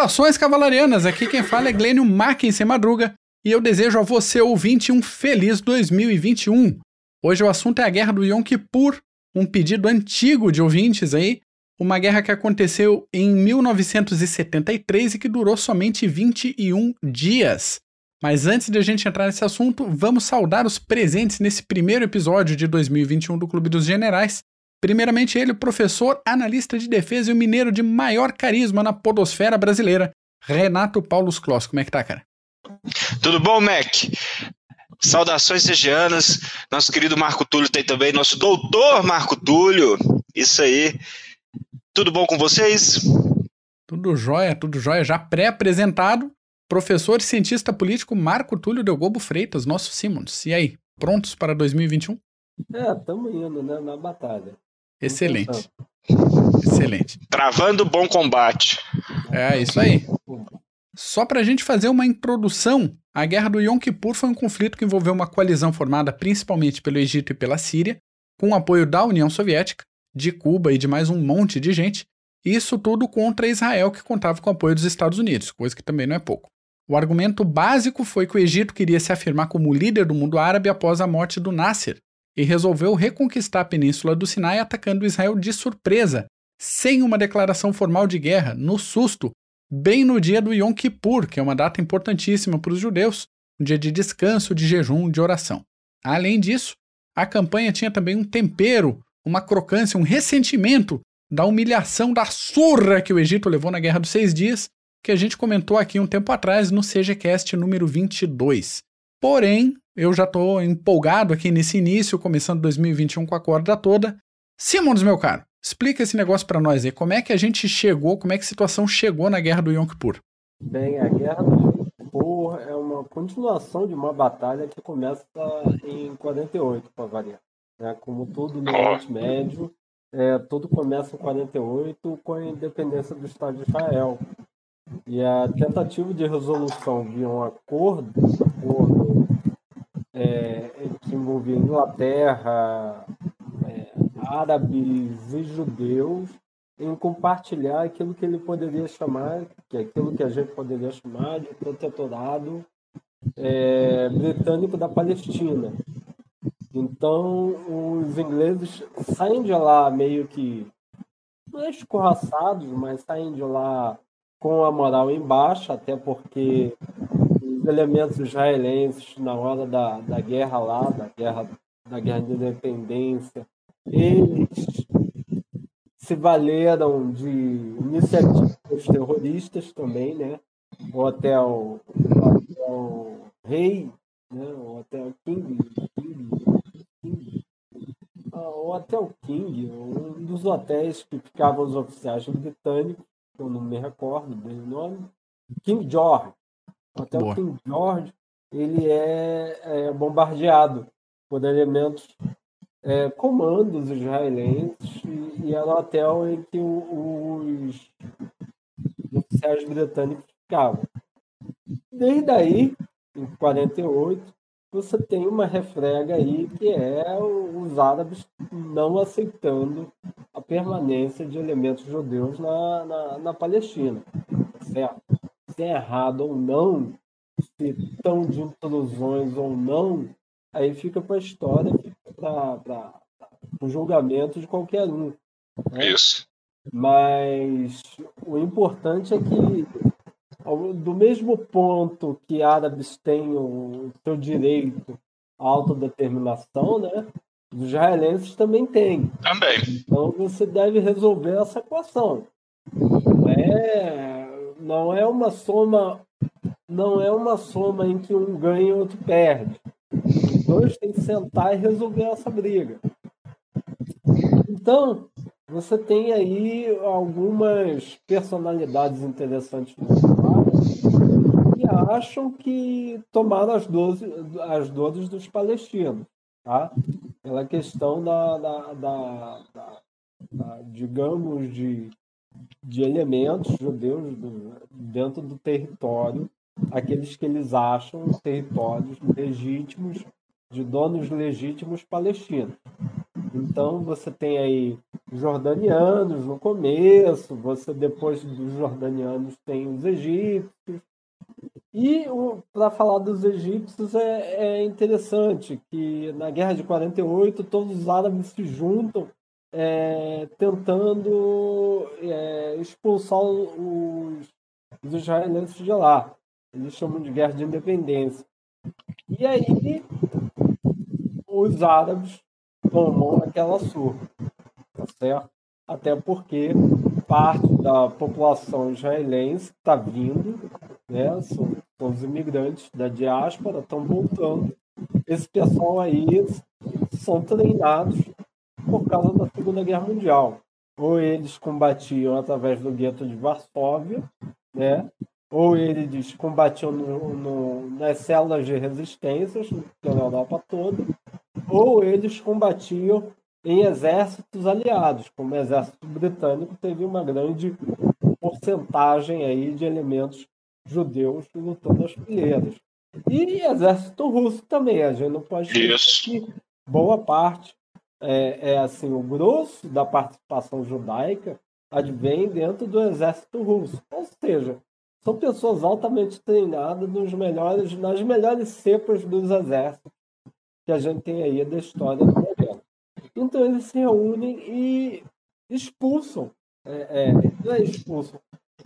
Saudações cavalarianas, aqui quem fala é Glênio Mackensen Madruga e eu desejo a você, ouvinte, um feliz 2021. Hoje o assunto é a Guerra do Yom Kippur, um pedido antigo de ouvintes aí, uma guerra que aconteceu em 1973 e que durou somente 21 dias. Mas antes de a gente entrar nesse assunto, vamos saudar os presentes nesse primeiro episódio de 2021 do Clube dos Generais. Primeiramente ele, o professor, analista de defesa e o mineiro de maior carisma na podosfera brasileira, Renato Paulo Kloss. Como é que tá, cara? Tudo bom, Mac? Saudações regianas. Nosso querido Marco Túlio tem também, nosso doutor Marco Túlio. Isso aí. Tudo bom com vocês? Tudo jóia, tudo jóia. Já pré-apresentado, professor e cientista político Marco Túlio Delgobo Freitas, nosso Simons. E aí, prontos para 2021? É, estamos indo, né, na batalha. Excelente. Excelente. Travando bom combate. É, isso aí. Só para a gente fazer uma introdução, a Guerra do Yom Kippur foi um conflito que envolveu uma coalizão formada principalmente pelo Egito e pela Síria, com o apoio da União Soviética, de Cuba e de mais um monte de gente, isso tudo contra Israel, que contava com o apoio dos Estados Unidos, coisa que também não é pouco. O argumento básico foi que o Egito queria se afirmar como líder do mundo árabe após a morte do Nasser e resolveu reconquistar a península do Sinai atacando Israel de surpresa, sem uma declaração formal de guerra, no susto, bem no dia do Yom Kippur, que é uma data importantíssima para os judeus, um dia de descanso, de jejum, de oração. Além disso, a campanha tinha também um tempero, uma crocância, um ressentimento da humilhação, da surra que o Egito levou na Guerra dos Seis Dias que a gente comentou aqui um tempo atrás no CGCast número 22. Porém, eu já estou empolgado aqui nesse início, começando 2021 com a corda toda. Simons, meu caro, explica esse negócio para nós aí. Como é que a gente chegou, como é que a situação chegou na Guerra do Yom Kippur? Bem, a Guerra do Yom Kippur é uma continuação de uma batalha que começa em 48, para variar. Né? Como tudo no Oriente Médio, é, tudo começa em 48 com a independência do Estado de Israel. E a tentativa de resolução via um acordo, acordo é, que envolvia Inglaterra, é, árabes e judeus, em compartilhar aquilo que ele poderia chamar, que é aquilo que a gente poderia chamar de protetorado é, britânico da Palestina. Então, os ingleses saem de lá meio que, não é escorraçados, mas saem de lá com a moral em baixa, até porque elementos israelenses, na hora da, da guerra lá, da guerra, da guerra de independência, eles se valeram de iniciativas terroristas também, né? O hotel, o hotel Rei, né? o hotel King, King, King ah, o Hotel King, um dos hotéis que ficavam os oficiais britânicos, eu não me recordo bem o nome, King George. Até Boa. o King George ele é, é bombardeado por elementos é, comandos israelenses e, e era o hotel em que o, os oficiais britânicos ficavam. Desde aí, em 48, você tem uma refrega aí que é os árabes não aceitando a permanência de elementos judeus na, na, na Palestina. Certo? Se é errado ou não, se estão de intrusões ou não, aí fica para a história, para o julgamento de qualquer um. Né? Isso. Mas o importante é que, do mesmo ponto que árabes têm o seu direito à autodeterminação, né? Os israelenses também têm. Também. Então você deve resolver essa equação. Não é, não é uma soma, não é uma soma em que um ganha e outro perde. Os dois têm que sentar e resolver essa briga. Então, você tem aí algumas personalidades interessantes que acham que tomaram as, doze, as dores dos palestinos tá? pela questão da, da, da, da digamos, de, de elementos judeus do, dentro do território, aqueles que eles acham territórios legítimos, de donos legítimos palestinos. Então você tem aí jordanianos no começo, você depois dos jordanianos tem os egípcios. E para falar dos egípcios é, é, interessante que na Guerra de 48 todos os árabes se juntam é, tentando é, expulsar os, os israelenses de lá. Eles chamam de guerra de independência. E aí os árabes tomam aquela surra, tá certo? Até porque parte da população israelense está vindo, né? São, são os imigrantes da diáspora, estão voltando. Esse pessoal aí são treinados por causa da Segunda Guerra Mundial. Ou eles combatiam através do gueto de Varsóvia, né? ou eles combatiam no, no, nas células de resistência pela Europa toda, ou eles combatiam em exércitos aliados, como o exército britânico teve uma grande porcentagem aí de elementos judeus lutando nas fileiras. E exército russo também, a gente não pode que boa parte é, é assim, o grosso da participação judaica advém dentro do exército russo. Ou seja, são pessoas altamente treinadas nos melhores, nas melhores cepas dos exércitos que a gente tem aí da história do governo. Então eles se reúnem e expulsam, é, é, não é expulsam,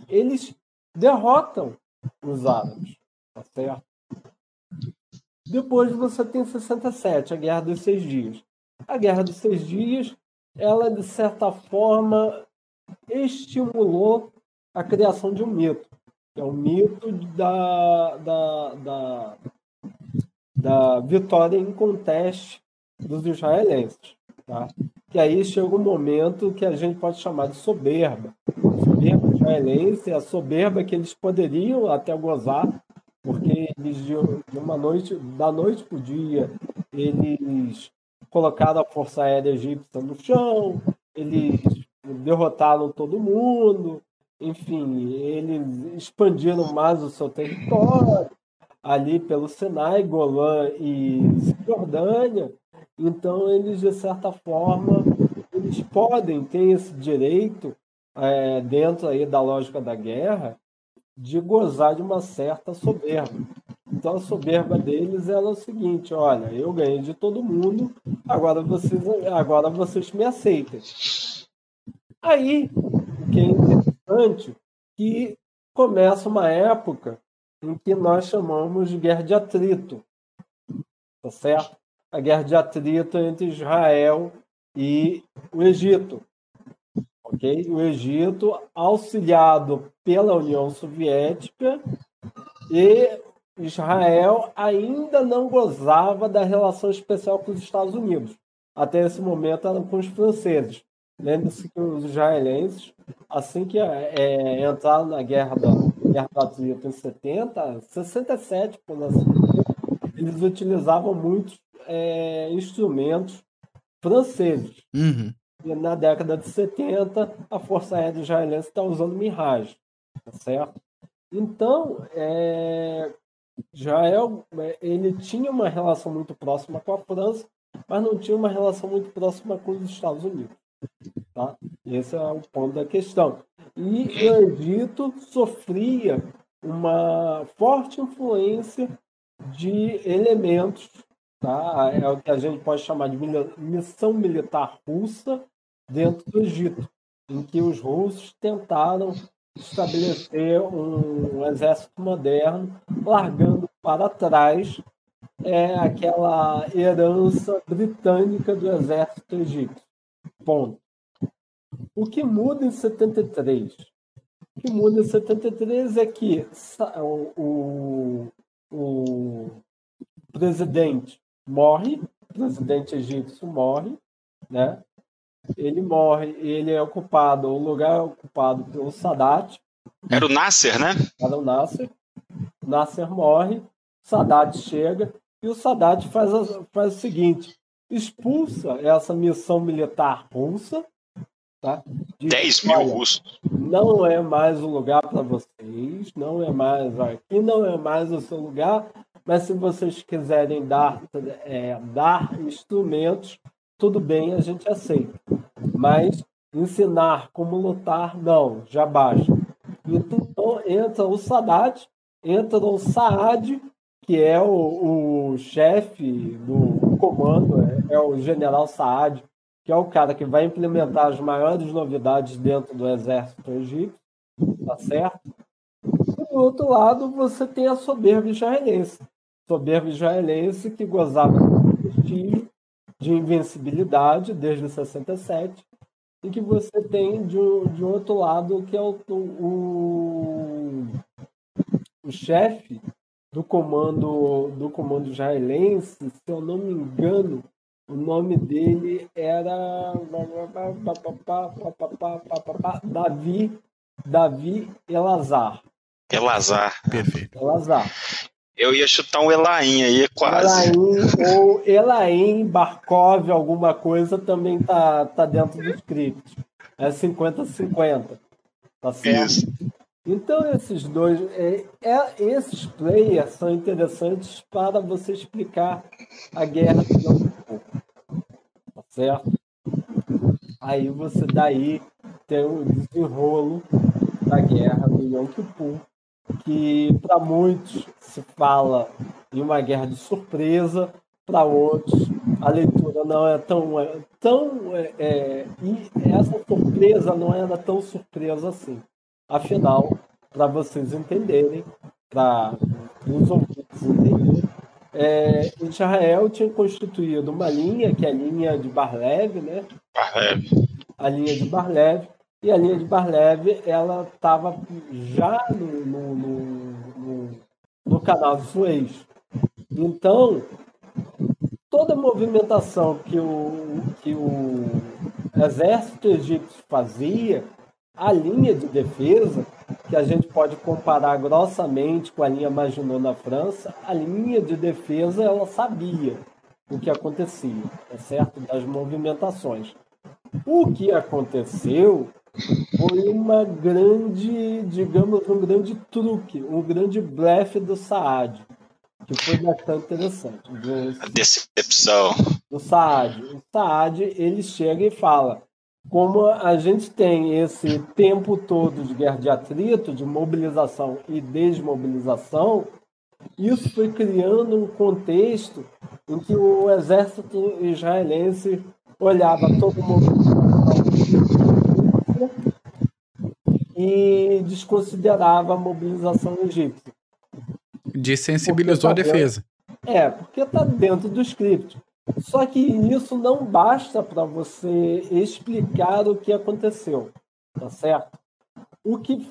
eles derrotam os árabes, tá certo? Depois você tem 67, a Guerra dos Seis Dias. A Guerra dos Seis Dias, ela de certa forma estimulou a criação de um mito, que é o mito da, da, da, da vitória em conteste dos israelenses. Tá? Que aí chega um momento que a gente pode chamar de soberba. soberba israelense é a soberba que eles poderiam até gozar, porque eles de uma noite, da noite para o dia, eles colocaram a Força Aérea Egípcia no chão, eles derrotaram todo mundo, enfim, eles expandiram mais o seu território ali pelo Sinai, Golã e Cisjordânia. Então, eles, de certa forma, eles podem ter esse direito, é, dentro aí da lógica da guerra, de gozar de uma certa soberba. Então a soberba deles era o seguinte: olha, eu ganhei de todo mundo, agora vocês, agora vocês me aceitem. Aí, o que é interessante, que começa uma época em que nós chamamos de guerra de atrito, tá certo? A guerra de atrito entre Israel e o Egito, ok? O Egito auxiliado pela União Soviética e Israel ainda não gozava da relação especial com os Estados Unidos. Até esse momento eram com os franceses. Lembre-se que os israelenses, assim que é, entraram na guerra da guerra do Atlântico em 70, 67, por assim eles utilizavam muitos é, instrumentos franceses. Uhum. E na década de 70, a Força Aérea Israelense está usando Mirage, tá certo? Então, é, Israel é, ele tinha uma relação muito próxima com a França, mas não tinha uma relação muito próxima com os Estados Unidos. Tá? Esse é o ponto da questão. E o Egito sofria uma forte influência de elementos, tá? é o que a gente pode chamar de missão militar russa dentro do Egito, em que os russos tentaram estabelecer um, exército moderno, largando para trás é, aquela herança britânica do exército egípcio. Ponto. O que muda em 73? O que muda em 73 é que o, o, o presidente morre, o presidente egípcio morre, né? Ele morre ele é ocupado, o lugar é ocupado pelo Sadat. Era o Nasser, né? Era o Nasser. O Nasser morre, Sadat chega e o Sadat faz, faz o seguinte: expulsa essa missão militar russa. Tá? Diz, 10 mil russos. Não é mais o lugar para vocês, não é mais aqui, não é mais o seu lugar, mas se vocês quiserem dar, é, dar instrumentos tudo bem, a gente aceita. Mas ensinar como lutar, não, já basta. Então entra o Sadat, entra o Saad, que é o, o chefe do comando, é, é, o general Saad, que é o cara que vai implementar as maiores novidades dentro do exército egípcio, tá certo? E do outro lado, você tem a soberba israelense. Soberba israelense que gozava de prestígio, de invencibilidade desde 67, e que você tem de, de outro lado que é o, o, o chefe do comando do comando israelense, se eu não me engano, o nome dele era Davi Davi Elazar. Elazar. Perfeito. Elazar. Eu ia chutar um Elaim aí, quase. Elaim ou Elaim, Barkov, alguma coisa também tá, tá dentro do script. É 50-50. Tá certo? Isso. Então esses dois, é, é, esses players são interessantes para você explicar a guerra do Yom Kippur. Tá certo? Aí você daí tem o desenrolo da guerra do Yom Kippur que para muitos se fala em uma guerra de surpresa, para outros a leitura não é tão é, tão é, é, e essa surpresa não era tão surpresa assim. Afinal, para vocês entenderem, para os ouvintes entenderem, é, Israel tinha constituído uma linha, que é a linha de Barlev, né? Barlev. A linha de Barlev, e a linha de Barlev, ela estava já no, no, no, no, canal de Suez. Então, toda movimentação que o, que o exército egípcio fazia, a linha de defesa, que a gente pode comparar grossamente com a linha Maginot na França, a linha de defesa ela sabia o que acontecia, é certo? Das movimentações. O que aconteceu foi uma grande, digamos, um grande truque, um grande blefe do Saad, que foi bastante interessante. A decepção. Do Saad. O Saad, ele chega e fala, como a gente tem esse tempo todo de guerra de atrito, de mobilização e desmobilização, isso foi criando um contexto em que o exército israelense olhava todo mundo e desconsiderava a mobilização egípcia. Desensibilizou tá a defesa. É, porque está dentro do script. Só que isso não basta para você explicar o que aconteceu, tá certo? O que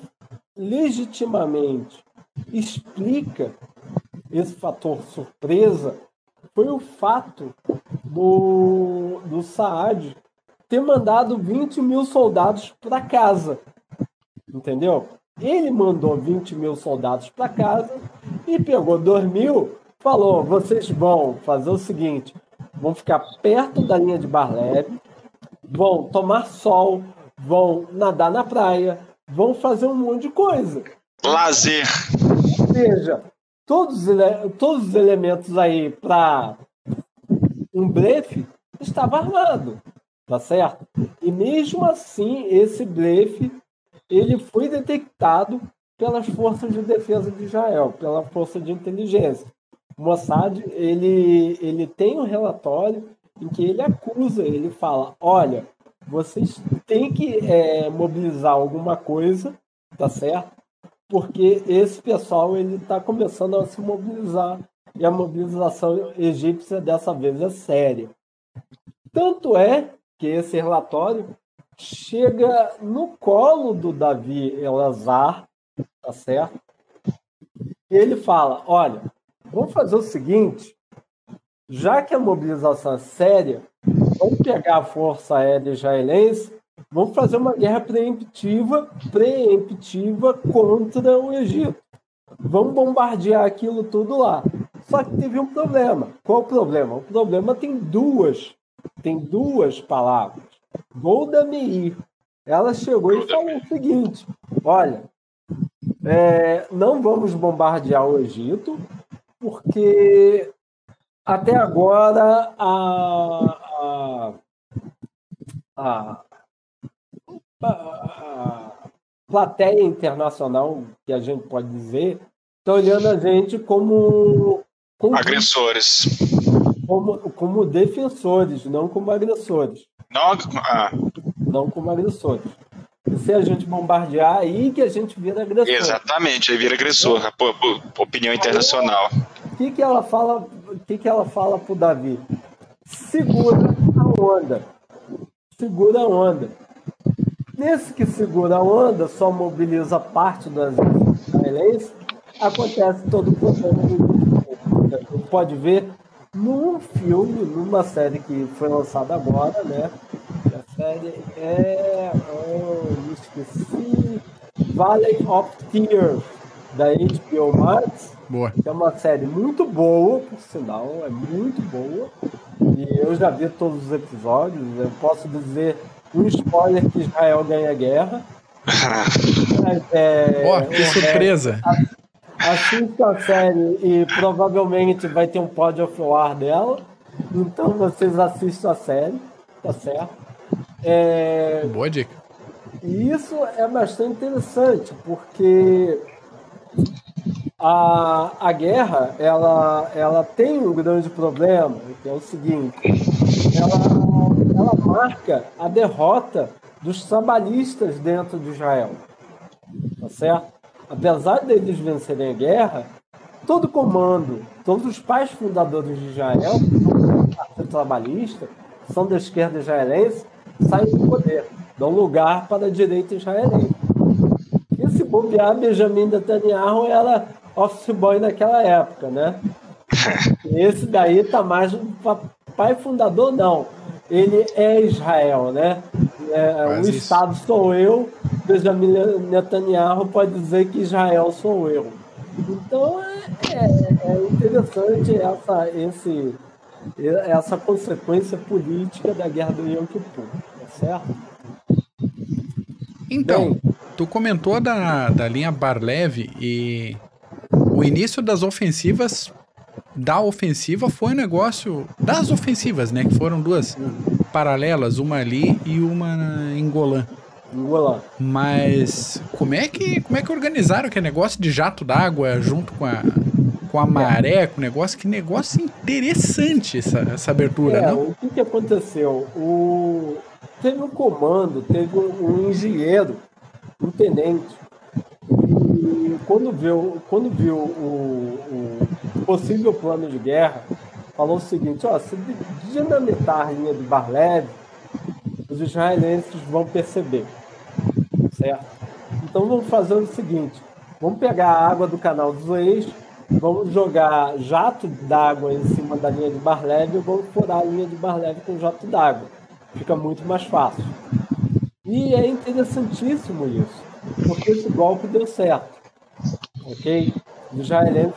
legitimamente explica esse fator surpresa foi o fato do, do Saad ter mandado 20 mil soldados para casa entendeu? Ele mandou 20 mil soldados para casa e pegou 2 mil, falou: vocês vão fazer o seguinte, vão ficar perto da linha de Barleve, vão tomar sol, vão nadar na praia, vão fazer um monte de coisa. Lazer. Ou seja, todos, todos os elementos aí para um blefe estava armado, tá certo? E mesmo assim, esse blefe ele foi detectado pelas forças de defesa de Israel, pela força de inteligência. O Mossad ele, ele tem um relatório em que ele acusa, ele fala, olha, vocês têm que é, mobilizar alguma coisa, tá certo? Porque esse pessoal ele está começando a se mobilizar e a mobilização egípcia dessa vez é séria. Tanto é que esse relatório chega no colo do Davi Elazar, tá certo? E ele fala: olha, vamos fazer o seguinte, já que a mobilização é séria, vamos pegar a força aérea israelense, vamos fazer uma guerra preemptiva, preemptiva contra o Egito. Vamos bombardear aquilo tudo lá. Só que teve um problema. Qual o problema? O problema tem duas, tem duas palavras. Golda Meir. Ela chegou e falou o seguinte: olha, é, não vamos bombardear o Egito, porque até agora a, a, a, a, a plateia internacional, que a gente pode dizer, está olhando a gente como, como agressores, como, como defensores, não como agressores. Não, ah. não como agressores. Se a gente bombardear, aí que a gente vira agressor. Exatamente, aí vira agressor, é. opinião internacional. O que, que ela fala? O que, que ela fala pro Davi? Segura a onda. Segura a onda. Nesse que segura a onda, só mobiliza parte das israelenses, acontece todo o problema. Pode ver num filme, numa série que foi lançada agora, né? A série é. Oh, me esqueci. Valley of Tears, da HBO Max. Boa. Que é uma série muito boa, por sinal, é muito boa. E eu já vi todos os episódios. Eu posso dizer um spoiler que Israel ganha a guerra. é, oh, que surpresa! assista a série e provavelmente vai ter um pod of war dela. Então vocês assistam a série, tá certo? É... Boa dica. E isso é bastante interessante, porque a, a guerra ela, ela tem um grande problema, que é o seguinte: ela, ela marca a derrota dos trabalhistas dentro de Israel. Tá certo? apesar deles vencerem a guerra, todo comando, todos os pais fundadores de Israel, do Partido Trabalhista, são da esquerda israelense, saem do poder, dão lugar para a direita israelense. E se bobear, Benjamin Netanyahu era office boy naquela época, né? Esse daí tá mais pai fundador, não. Ele é Israel, né? É, o isso. Estado sou eu, Benjamin Netanyahu pode dizer que Israel sou eu. Então é, é, é interessante essa, esse, essa consequência política da guerra do Yom Kippur, tá certo? Então, Bem, tu comentou da, da linha Barlev e o início das ofensivas da ofensiva foi um negócio das ofensivas, né? Que foram duas paralelas, uma ali e uma em Golan. Golan. Mas como é que como é que organizaram aquele negócio de jato d'água junto com a com a maré, com o negócio, que negócio interessante essa, essa abertura, é, não? O que, que aconteceu? O... Teve um comando, teve um, um engenheiro, um tenente, e quando viu, quando viu o, o possível plano de guerra, falou o seguinte: ó, se dinamitar a linha de Barlev, os israelenses vão perceber, certo? Então vamos fazer o seguinte: vamos pegar a água do canal dos Suez, vamos jogar jato d'água em cima da linha de Barlev e vamos furar a linha de Barlev com jato d'água. Fica muito mais fácil. E é interessantíssimo isso, porque esse golpe deu certo, ok? Os israelenses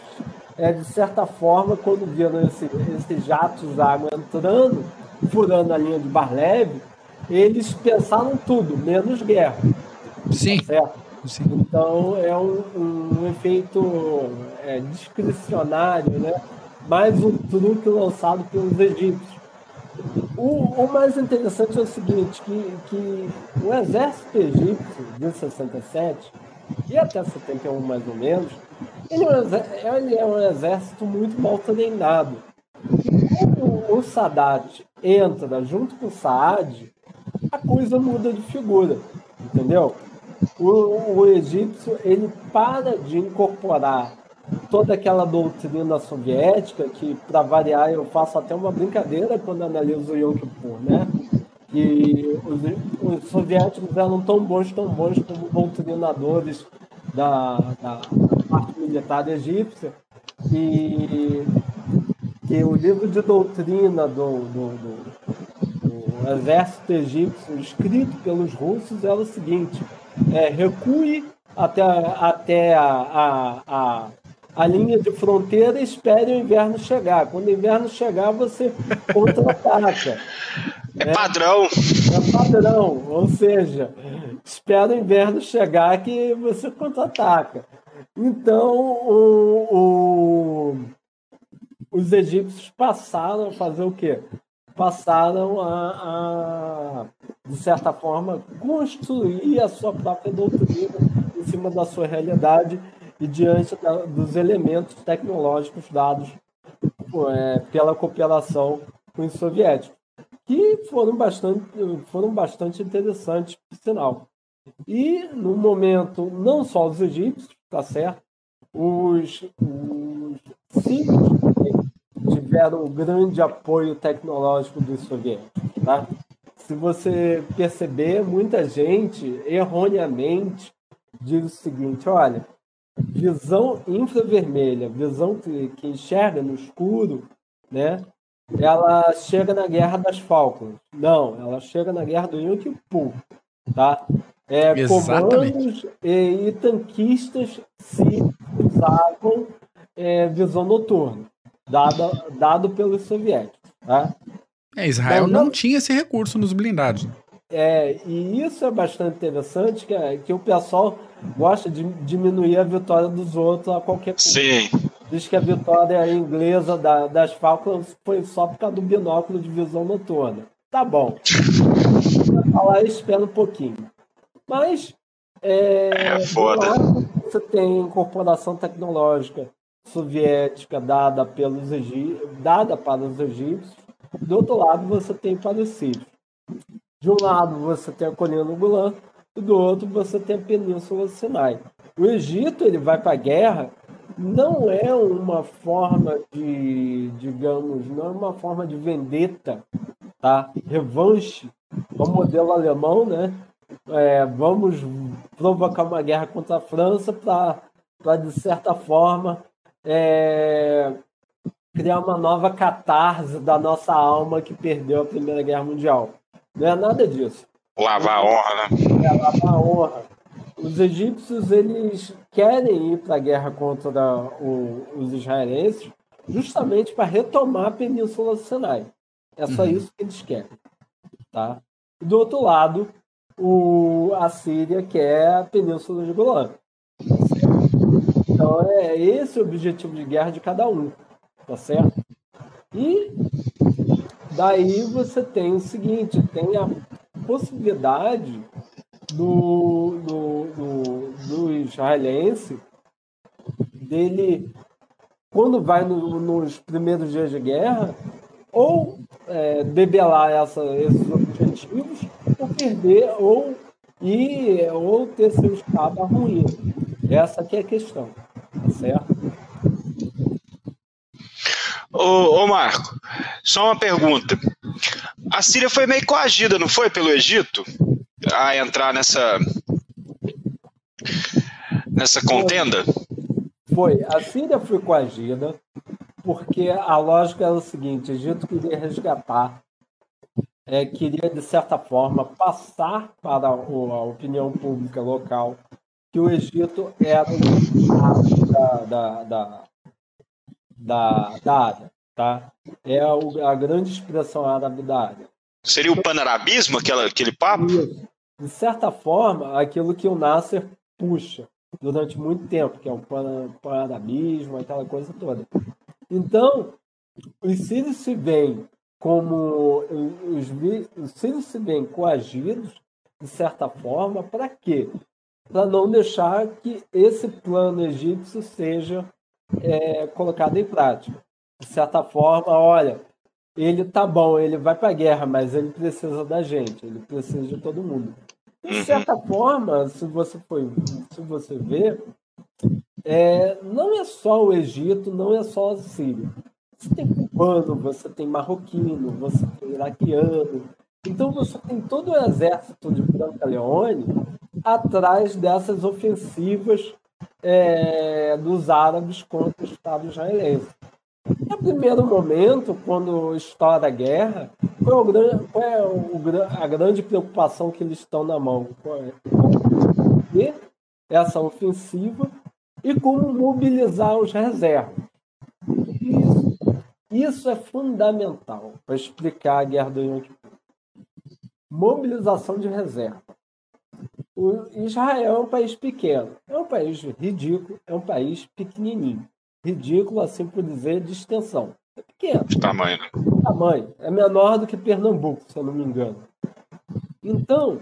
é, de certa forma, quando viram esse, esses jatos d'água entrando, furando a linha de Barlev, eles pensaram tudo, menos guerra. Sim. Tá Sim. Então é um, um efeito é, discricionário, né? mais um truque lançado pelos egípcios. O, o, mais interessante é o seguinte, que, que o exército egípcio de 67 e até 71 mais ou menos, ele é um, ele é um exército muito mal treinado. E quando o Sadat entra junto com o Saad, a coisa muda de figura, entendeu? O, o egípcio ele para de incorporar toda aquela doutrina soviética que, para variar, eu faço até uma brincadeira quando analiso o Yom Kippur, né? Que os, os soviéticos eram tão bons, tão bons como doutrinadores da, da parte militar egípcia e que o livro de doutrina do, do, do, do exército egípcio escrito pelos russos era o seguinte: é, recue até, até a, a, a, a linha de fronteira e espere o inverno chegar. Quando o inverno chegar, você contra-ataca. É padrão. É padrão, ou seja, espera o inverno chegar que você contra-ataca. Então, o, o, os egípcios passaram a fazer o quê? Passaram a, a, de certa forma, construir a sua própria doutrina em cima da sua realidade e diante da, dos elementos tecnológicos dados é, pela cooperação com os soviéticos, que foram bastante, foram bastante interessantes, por sinal. E, no momento, não só os egípcios, tá certo? Os, os sírios tiveram um grande apoio tecnológico dos soviéticos, tá? Se você perceber, muita gente erroneamente diz o seguinte: olha, visão infravermelha, visão que, que enxerga no escuro, né? Ela chega na Guerra das Falklands. Não, ela chega na Guerra do Yom Kippur, tá? É, comandos e, e, tanquistas se usavam é, visão noturna, dada, dado pelos soviéticos, tá? É, Israel então, não tinha esse recurso nos blindados. É, e isso é bastante interessante, que, é, que o pessoal gosta de diminuir a vitória dos outros a qualquer custo. Sim. Diz que a vitória inglesa da, das Falklands foi só por causa do binóculo de visão noturna. Tá bom. Vou falar espera um pouquinho. Mas é, é foda. você tem incorporação tecnológica soviética dada pelos dada para os egípcios. Do outro lado, você tem sírios. De um lado, você tem a colina do Golã, e do outro, você tem a Península Sinai. O Egito ele vai para a guerra não é uma forma de, digamos, não é uma forma de vendetta, tá? Revanche, o modelo alemão, né? É, vamos provocar uma guerra contra a França para, de certa forma, é, criar uma nova catarse da nossa alma que perdeu a Primeira Guerra Mundial. Não é nada disso. Lavar a honra, né? É, lavar a honra. Os egípcios eles querem ir para a guerra contra o, os israelenses justamente para retomar a Península do Sinai. É só uhum. isso que eles querem. Tá? Do outro lado, o, a Síria quer a Península de Golã. Então é esse o objetivo de guerra de cada um. Tá certo? E daí você tem o seguinte, tem a possibilidade do, do, do, do israelense dele, quando vai no, nos primeiros dias de guerra, ou é, debelar essa, esses objetivos, ou perder, ou ir, ou ter seu estado ruim. Essa que é a questão, tá certo? Ô, ô Marco, só uma pergunta. A Síria foi meio coagida, não foi, pelo Egito? A entrar nessa nessa contenda? Foi. A Síria foi coagida porque a lógica era o seguinte: o Egito queria resgatar, é, queria, de certa forma, passar para a opinião pública local que o Egito era o da, da, da, da, da área. Tá? É a, a grande expressão árabe da área. Seria o panarabismo, aquela, aquele papo? Isso. De certa forma, aquilo que o Nasser puxa durante muito tempo, que é o panarabismo, aquela coisa toda. Então, os sírios se veem como os, os sírios se veem coagidos, de certa forma, para quê? Para não deixar que esse plano egípcio seja é, colocado em prática. De certa forma, olha, ele tá bom, ele vai para a guerra, mas ele precisa da gente, ele precisa de todo mundo. De certa forma, se você for, se você ver, é, não é só o Egito, não é só a Síria. Você tem cubano, você tem marroquino, você tem iraquiano. Então você tem todo o exército de Branca Leone atrás dessas ofensivas é, dos árabes contra o Estado israelense. No primeiro momento, quando estoura a guerra, qual é, a grande preocupação que eles estão na mão? É? Essa ofensiva e como mobilizar os reservas. Isso, isso é fundamental para explicar a guerra do Yom Kippur. Mobilização de reserva. Israel é um país pequeno, é um país ridículo, é um país pequenininho. Ridículo, assim por dizer, de extensão. É pequeno. De tamanho, né? tamanho, é menor do que Pernambuco, se eu não me engano. Então,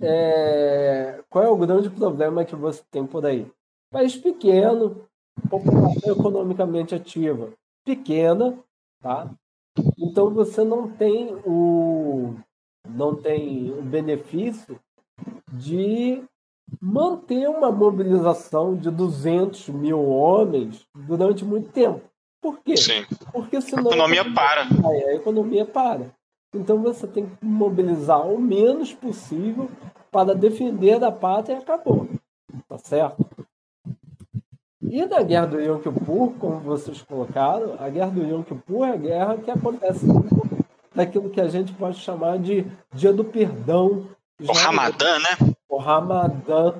é, qual é o grande problema que você tem por aí? País pequeno, população economicamente ativa pequena, tá? Então você não tem o não tem o benefício de manter uma mobilização de 200 mil homens durante muito tempo. Por quê? Sim. Porque senão a economia para. A economia para. Então você tem que mobilizar o menos possível para defender a pátria e acabou. Tá certo? E na guerra do Yom Kippur, como vocês colocaram, a guerra do Yom Kippur é a guerra que acontece daquilo que a gente pode chamar de Dia do Perdão. O Ramadã, né? O Ramadã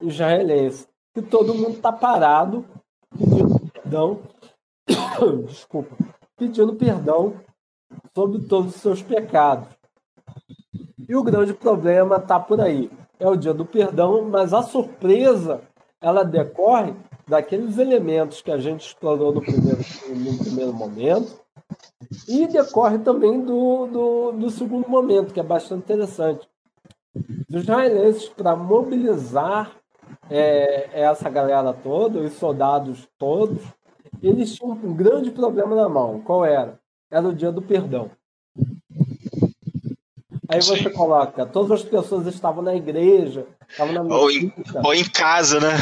israelense. Que todo mundo está parado pedindo perdão. Desculpa. Pedindo perdão sobre todos os seus pecados. E o grande problema está por aí. É o dia do perdão, mas a surpresa ela decorre daqueles elementos que a gente explorou no primeiro, no primeiro momento e decorre também do, do, do segundo momento, que é bastante interessante. Os israelenses, para mobilizar é, essa galera toda, os soldados todos, eles tinham um grande problema na mão. Qual era? Era o dia do perdão. Aí você Sim. coloca, todas as pessoas estavam na igreja, estavam na ou em, ou em casa, né?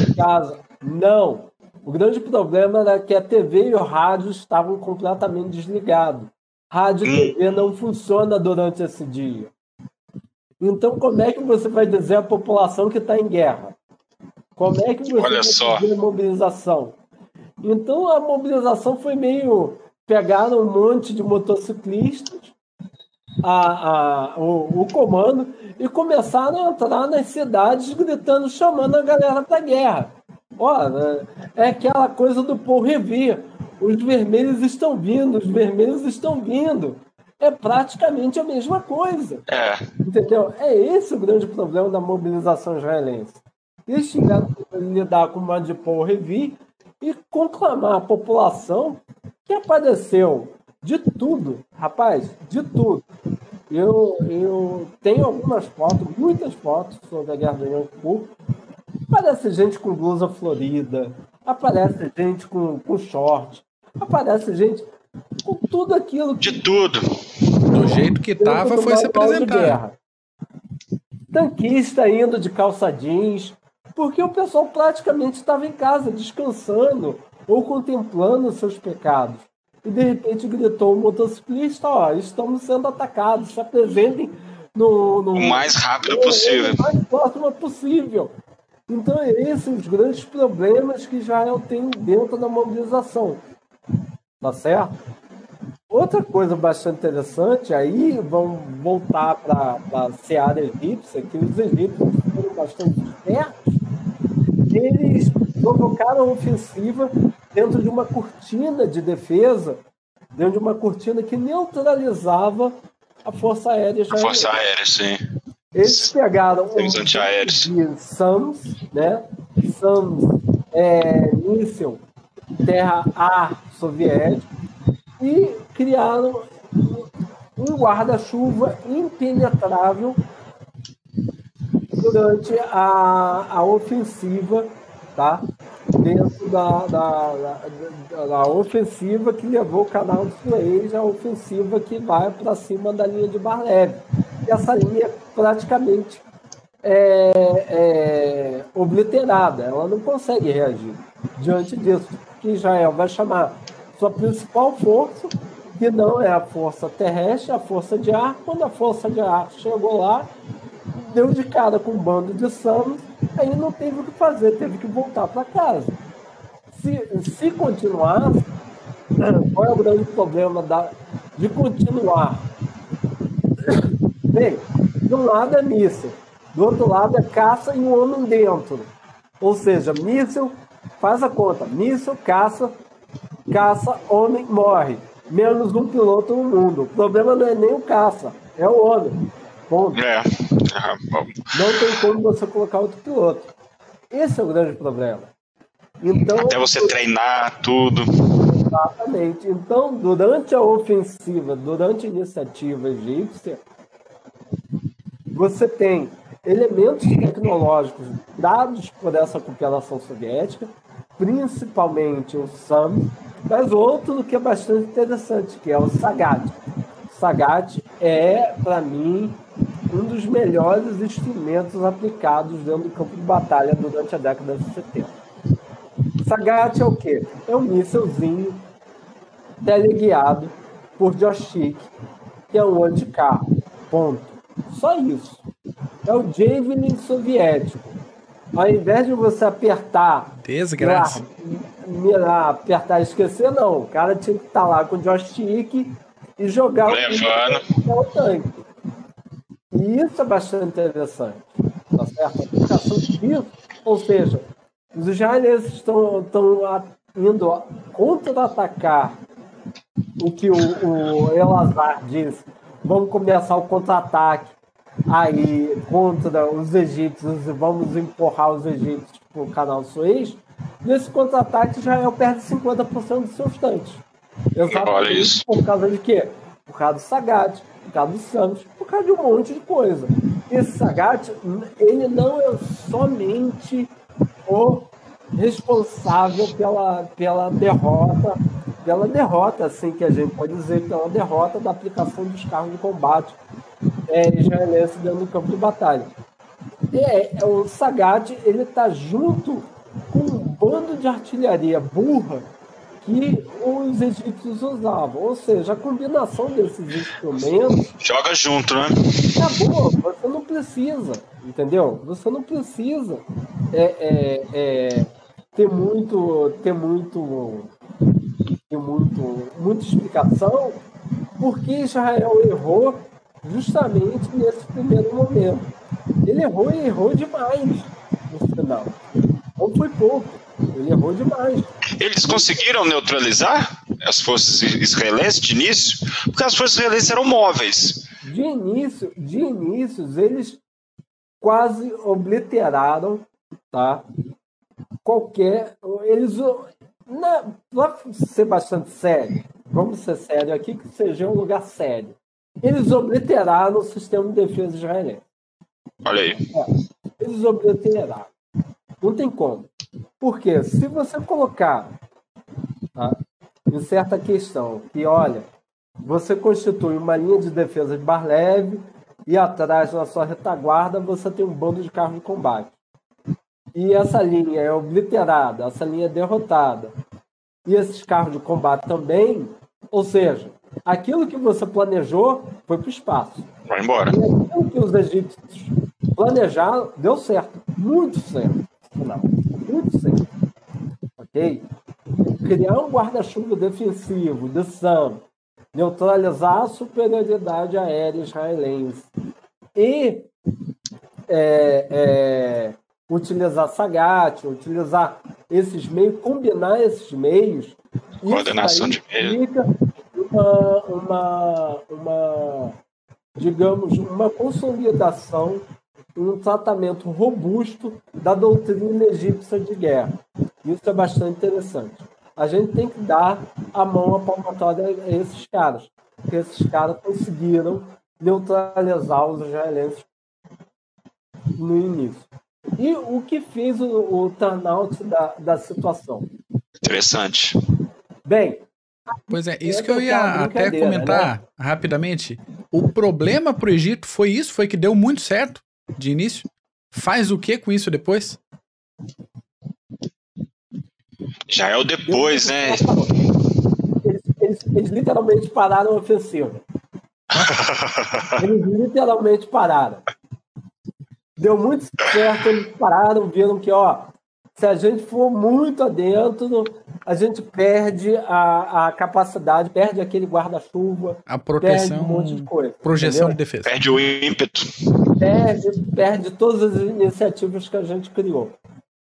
Em casa. Não. O grande problema era que a TV e o rádio estavam completamente desligados. Rádio e hum. TV não funciona durante esse dia. Então, como é que você vai dizer à população que está em guerra? Como é que você Olha vai só. fazer a mobilização? Então, a mobilização foi meio... Pegaram um monte de motociclistas, a, a, o, o comando, e começaram a entrar nas cidades gritando, chamando a galera para guerra. Olha, é aquela coisa do Paul Revere. Os vermelhos estão vindo, os vermelhos estão vindo. É praticamente a mesma coisa. É. Entendeu? É esse o grande problema da mobilização israelense. Eles tiveram que lidar com uma de Paul Revere e conclamar a população que apareceu de tudo, rapaz, de tudo. Eu, eu tenho algumas fotos, muitas fotos sobre a Guerra do Yom Kippur, Aparece gente com blusa florida, aparece gente com, com short, aparece gente com tudo aquilo. Que... De tudo. Do jeito que tava, foi se apresentar. Tanquista indo de calça jeans, porque o pessoal praticamente estava em casa, descansando ou contemplando seus pecados. E de repente gritou o motociclista: Ó, estamos sendo atacados, se apresentem no, no... o mais rápido possível. O mais próximo possível. Então, é esses os grandes problemas que Israel tem dentro da mobilização. Tá certo? Outra coisa bastante interessante, aí vamos voltar para a seara egípcia, que os egípcios foram bastante espertos, eles provocaram ofensiva dentro de uma cortina de defesa, dentro de uma cortina que neutralizava a Força Aérea israelense. A Força Aérea, sim. Eles pegaram um de SAMS, né? SAMS é míssil terra-ar soviético e criaram um guarda-chuva impenetrável durante a, a ofensiva, tá? Dentro da, da, da, da ofensiva que levou o canal de Suez, a ofensiva que vai para cima da linha de Barleve. E essa linha praticamente é, é, obliterada, ela não consegue reagir diante disso, que Israel vai chamar sua principal força, que não é a força terrestre, a força de ar. Quando a força de ar chegou lá, deu de cara com um bando de sanos, aí não teve o que fazer, teve que voltar para casa. Se, se continuar, qual é o grande problema da, de continuar? Bem, de um lado é míssil, do outro lado é caça e um homem dentro. Ou seja, míssil, faz a conta, míssil, caça, caça, homem, morre. Menos um piloto no mundo. O problema não é nem o caça, é o homem. Ponto. É. Não tem como você colocar outro piloto. Esse é o grande problema. Então, Até você treinar tudo. Exatamente. Então, durante a ofensiva, durante a iniciativa egípcia, você tem elementos tecnológicos dados por essa cooperação soviética, principalmente o SAM, mas outro que é bastante interessante, que é o Sagat. Sagat é, para mim, um dos melhores instrumentos aplicados dentro do campo de batalha durante a década de 70. Sagat é o quê? É um mísselzinho teleguiado por joystick, que é um olho de carro. Ponto. Só isso. É o Javelin soviético. Ao invés de você apertar. Desgraça. Mirar, apertar e esquecer, não. O cara tinha que estar tá lá com o joystick e jogar Levando. o, tanque. E isso é bastante interessante. Tá certo? A aplicação disso, ou seja, os israelenses estão, estão indo contra-atacar o que o, o Elazar disse. Vamos começar o contra-ataque aí contra os egípcios e vamos empurrar os egípcios o canal Suez, nesse contra-ataque Israel perde 50% dos seus tanques. Exatamente por causa de quê? Por causa do Sagat, por causa do Santos, por causa de um monte de coisa. Esse Sagat, ele não é somente o responsável pela, pela derrota, pela derrota, assim que a gente pode dizer, pela derrota da aplicação dos carros de combate é, israelense dentro do campo de batalha. É, o Sagat ele está junto com um bando de artilharia burra que os egípcios usavam. Ou seja, a combinação desses instrumentos. Joga junto, né? Acabou, você não precisa, entendeu? Você não precisa é, é, é, ter muito. ter muito. ter muito. muita explicação porque Israel errou justamente nesse primeiro momento. Ele errou e errou demais no final. Não foi pouco, ele errou demais. Eles conseguiram neutralizar as forças israelenses de início? Porque as forças israelenses eram móveis. De início, de início, eles quase obliteraram, tá? Qualquer. Eles. Para ser bastante sério, vamos ser sério aqui, que seja um lugar sério. Eles obliteraram o sistema de defesa israelense. Olha aí. É, eles obliteraram. Não tem como. Porque se você colocar tá, em certa questão que, olha, você constitui uma linha de defesa de bar leve e atrás na sua retaguarda você tem um bando de carros de combate. E essa linha é obliterada, essa linha é derrotada. E esses carros de combate também, ou seja, aquilo que você planejou foi para o espaço. Vai embora. E aquilo que os egípcios planejaram deu certo. Muito certo. Não, muito certo. Ok? Criar um guarda-chuva defensivo de SAM, neutralizar a superioridade aérea israelense e é, é, utilizar Sagat, utilizar esses meios, combinar esses meios. Coordenação de uma, uma, uma, digamos, uma consolidação, um tratamento robusto da doutrina egípcia de guerra. Isso é bastante interessante. A gente tem que dar a mão à palmatória a esses caras, porque esses caras conseguiram neutralizar os israelenses no início. E o que fez o, o turnout da, da situação? Interessante. Bem, Pois é, isso que eu ia até comentar né? rapidamente. O problema pro Egito foi isso, foi que deu muito certo de início. Faz o que com isso depois? Já é o depois, né? Eles, eles, eles literalmente pararam a ofensiva. eles literalmente pararam. Deu muito certo, eles pararam, viram que, ó, se a gente for muito adentro, a gente perde a, a capacidade, perde aquele guarda-chuva, a proteção, perde um monte de coisa. Projeção entendeu? de defesa. Perde o ímpeto. Perde, perde todas as iniciativas que a gente criou.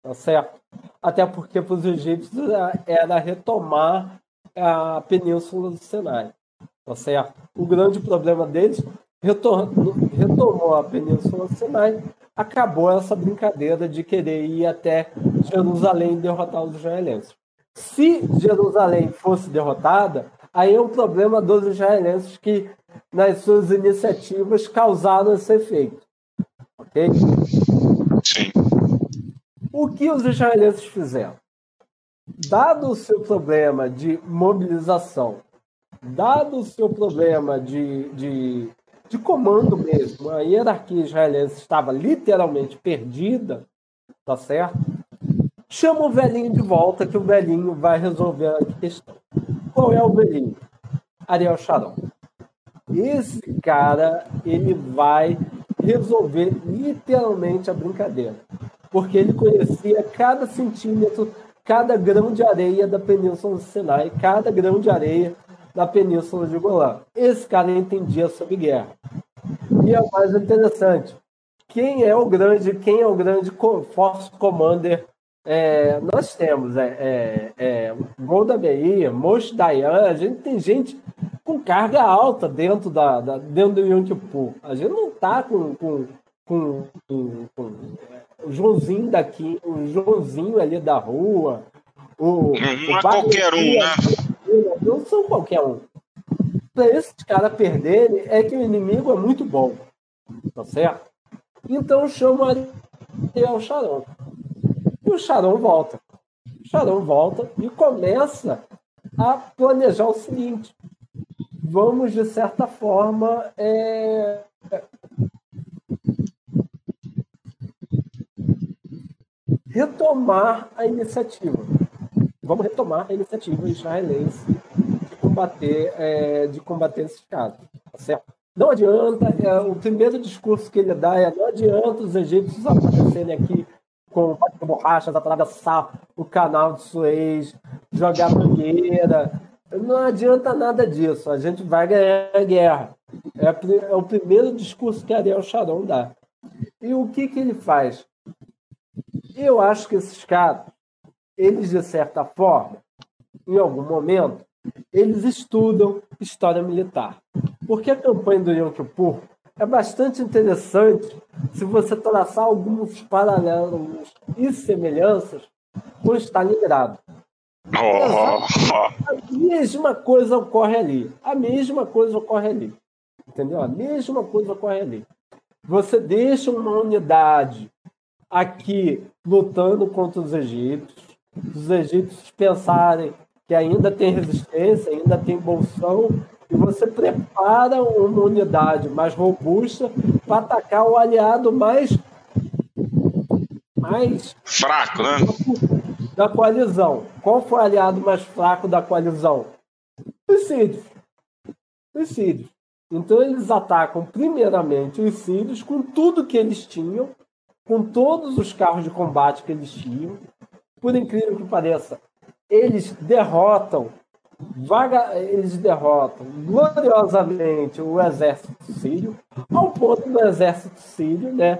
Tá certo? Até porque para os egípcios era retomar a península do Sinai. Tá certo? O grande problema deles retomou a península do Sinai, acabou essa brincadeira de querer ir até Jerusalém e derrotar os israelenses. Se Jerusalém fosse derrotada, aí é um problema dos israelenses que, nas suas iniciativas, causaram esse efeito. Ok? Sim. O que os israelenses fizeram? Dado o seu problema de mobilização, dado o seu problema de, de, de comando mesmo, a hierarquia israelense estava literalmente perdida, tá certo? Chama o velhinho de volta, que o velhinho vai resolver a questão. Qual é o velhinho? Ariel Sharon. Esse cara, ele vai resolver literalmente a brincadeira. Porque ele conhecia cada centímetro, cada grão de areia da Península do Sinai, cada grão de areia da Península de Golã. Esse cara entendia sobre guerra. E é o mais interessante. Quem é o grande, quem é o grande Force Commander é, nós temos é, é, é, Golda Meir, Moshe Dayan, a gente tem gente com carga alta dentro, da, da dentro do Yom Kippur. A gente não está com, com, com, com, com o Joãozinho daqui, o Joãozinho ali da rua. O, não é qualquer um, né? Não são qualquer um. Para esses caras perderem, é que o inimigo é muito bom. Tá certo? Então chama Ariel Sharon. E o Sharon volta. O Sharon volta e começa a planejar o seguinte: vamos, de certa forma, é... retomar a iniciativa. Vamos retomar a iniciativa israelense de combater, é, de combater esses casos. Tá certo? Não adianta, é, o primeiro discurso que ele dá é: não adianta os egípcios aparecerem aqui com borrachas, atravessar o canal de Suez, jogar mangueira. Não adianta nada disso. A gente vai ganhar a guerra. É, o primeiro discurso que Ariel Sharon dá. E o que, que ele faz? Eu acho que esses caras, eles, de certa forma, em algum momento, eles estudam história militar. Porque a campanha do Yom Kippur é bastante interessante se você traçar alguns paralelos e semelhanças com Stalingrado. Oh. A mesma coisa ocorre ali. A mesma coisa ocorre ali. Entendeu? A mesma coisa ocorre ali. Você deixa uma unidade aqui lutando contra os egípcios, os egípcios pensarem que ainda tem resistência, ainda tem bolsão, e você prepara uma unidade mais robusta para atacar o aliado mais mais fraco, né? Da coalizão. Qual foi o aliado mais fraco da coalizão? Os sírios. Os sírios. Então eles atacam primeiramente os sírios com tudo que eles tinham, com todos os carros de combate que eles tinham. Por incrível que pareça, eles derrotam vaga, eles derrotam gloriosamente o exército sírio, ao ponto do exército sírio, né,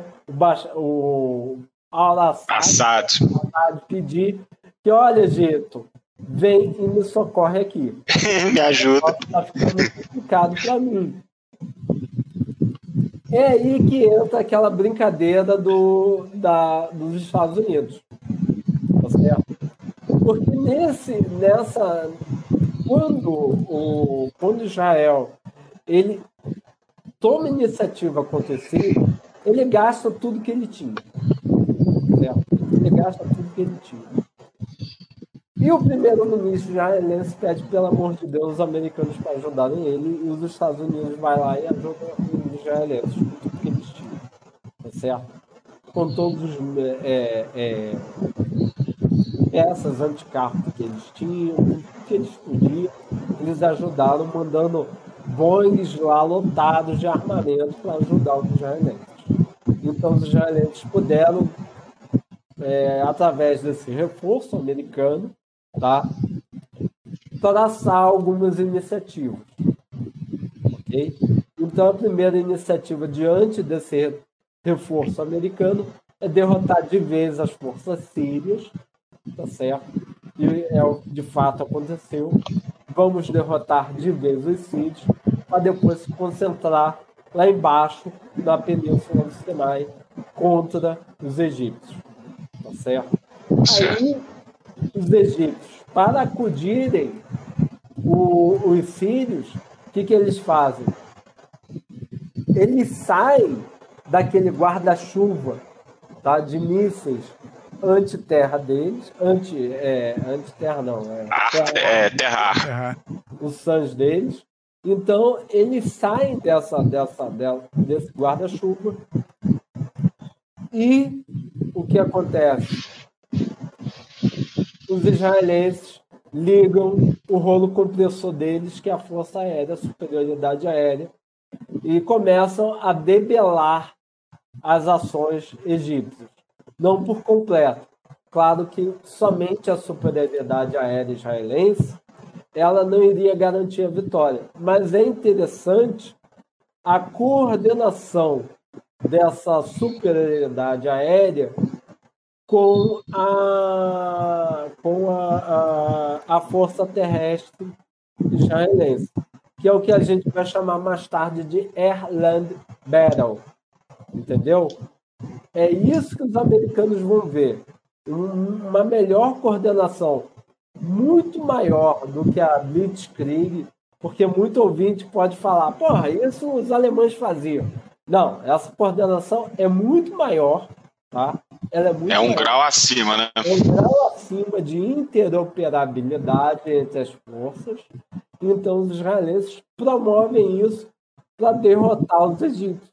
o, o Al-Assad pedir que, olha, Egito, vem e me socorre aqui. me ajuda. Está ficando complicado para mim. É aí que entra aquela brincadeira do, da, dos Estados Unidos. Certo? Porque nesse, nessa, quando, o, quando Israel ele toma iniciativa acontecer, ele gasta tudo que ele tinha. Certo? Ele gasta tudo que ele tinha. E o primeiro-ministro israelense pede, pelo amor de Deus, os americanos para ajudarem ele, e os Estados Unidos vai lá e ajuda os israelenses com tudo que eles tinham. Tá certo? Com todos os é, é, peças anticarro que eles tinham, que eles podiam, eles ajudaram mandando Boeings lá lotados de armamento para ajudar os israelenses. Então os israelenses puderam, é, através desse reforço americano, tá, traçar algumas iniciativas. Okay? Então a primeira iniciativa diante desse reforço americano é derrotar de vez as forças sírias tá certo? E é o que de fato aconteceu. Vamos derrotar de vez os sírios para depois se concentrar lá embaixo na península do Sinai contra os egípcios, tá certo? Aí os egípcios, para acudirem o, os sírios, o que, que eles fazem? Eles saem daquele guarda-chuva tá, de mísseis anti-terra deles, anti, é, anti-terra não, é, terra, é terra. Os sãs deles. Então, eles saem dessa, dessa, desse guarda-chuva e o que acontece? Os israelenses ligam o rolo compressor deles, que é a Força Aérea, a superioridade aérea, e começam a debelar as ações egípcias. Não por completo. Claro que somente a superioridade aérea israelense ela não iria garantir a vitória. Mas é interessante a coordenação dessa superioridade aérea com a, com a, a, a força terrestre israelense, que é o que a gente vai chamar mais tarde de Airland Battle. Entendeu? É isso que os americanos vão ver. Uma melhor coordenação muito maior do que a Blitzkrieg, porque muito ouvinte pode falar, porra, isso os alemães faziam. Não, essa coordenação é muito maior, tá? Ela é, muito é um maior. grau acima, né? É um grau acima de interoperabilidade entre as forças. Então os israelenses promovem isso para derrotar os egípcios.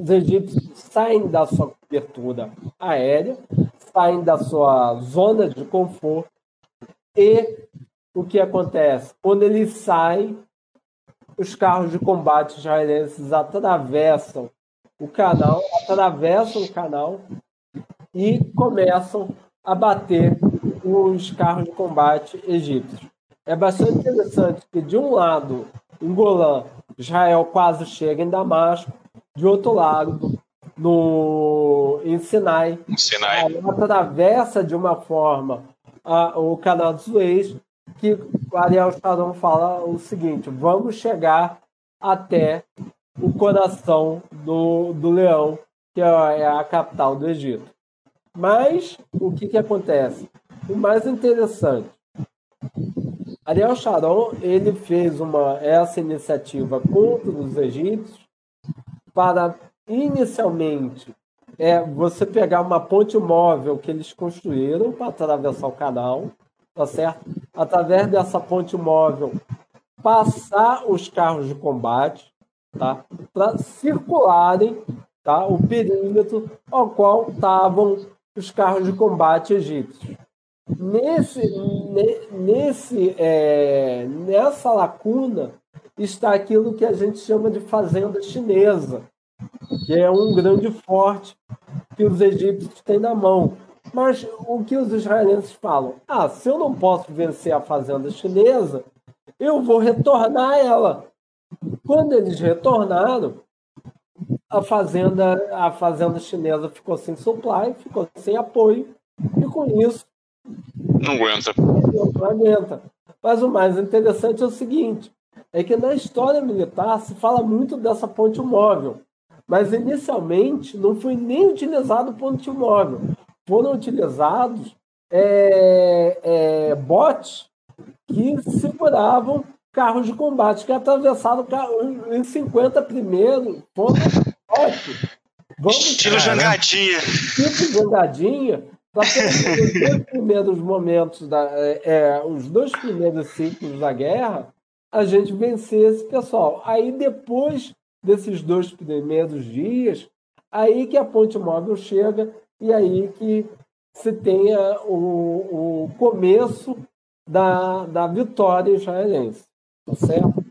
Os egípcios saem da sua cobertura aérea, saem da sua zona de conforto e o que acontece? Quando eles saem, os carros de combate israelenses atravessam o canal, atravessam o canal e começam a bater os carros de combate egípcios. É bastante interessante que, de um lado, em Golã, Israel quase chega em Damasco, de outro lado, no, em Sinai, Sinai. atravessa de uma forma a, o canal de Suez, que o Ariel Sharon fala o seguinte: vamos chegar até o coração do, do leão, que é, é a capital do Egito. Mas o que, que acontece? O mais interessante, Ariel Sharon ele fez uma essa iniciativa contra os egípcios para inicialmente é você pegar uma ponte móvel que eles construíram para atravessar o canal, tá certo? Através dessa ponte móvel, passar os carros de combate, tá? Para circularem, tá? O perímetro ao qual estavam os carros de combate egípcios. Nesse, nesse, é, nessa lacuna está aquilo que a gente chama de fazenda chinesa, que é um grande forte que os egípcios têm na mão. Mas o que os israelenses falam? Ah, se eu não posso vencer a fazenda chinesa, eu vou retornar a ela. Quando eles retornaram, a fazenda, a fazenda chinesa ficou sem supply, ficou sem apoio, e com isso. Não aguenta. Não aguenta. Mas o mais interessante é o seguinte: é que na história militar se fala muito dessa ponte móvel. Mas inicialmente não foi nem utilizado ponto móvel. Foram utilizados é, é, bots que seguravam carros de combate, que atravessaram em 50 primeiro. Foram bots. Vamos Estilo jangadinha. Tipo jangadinha. Para os dois primeiros momentos, da, é, é, os dois primeiros ciclos da guerra, a gente vencer esse pessoal. Aí depois desses dois primeiros dias, aí que a ponte móvel chega e aí que se tenha o, o começo da, da vitória israelense. Tá certo?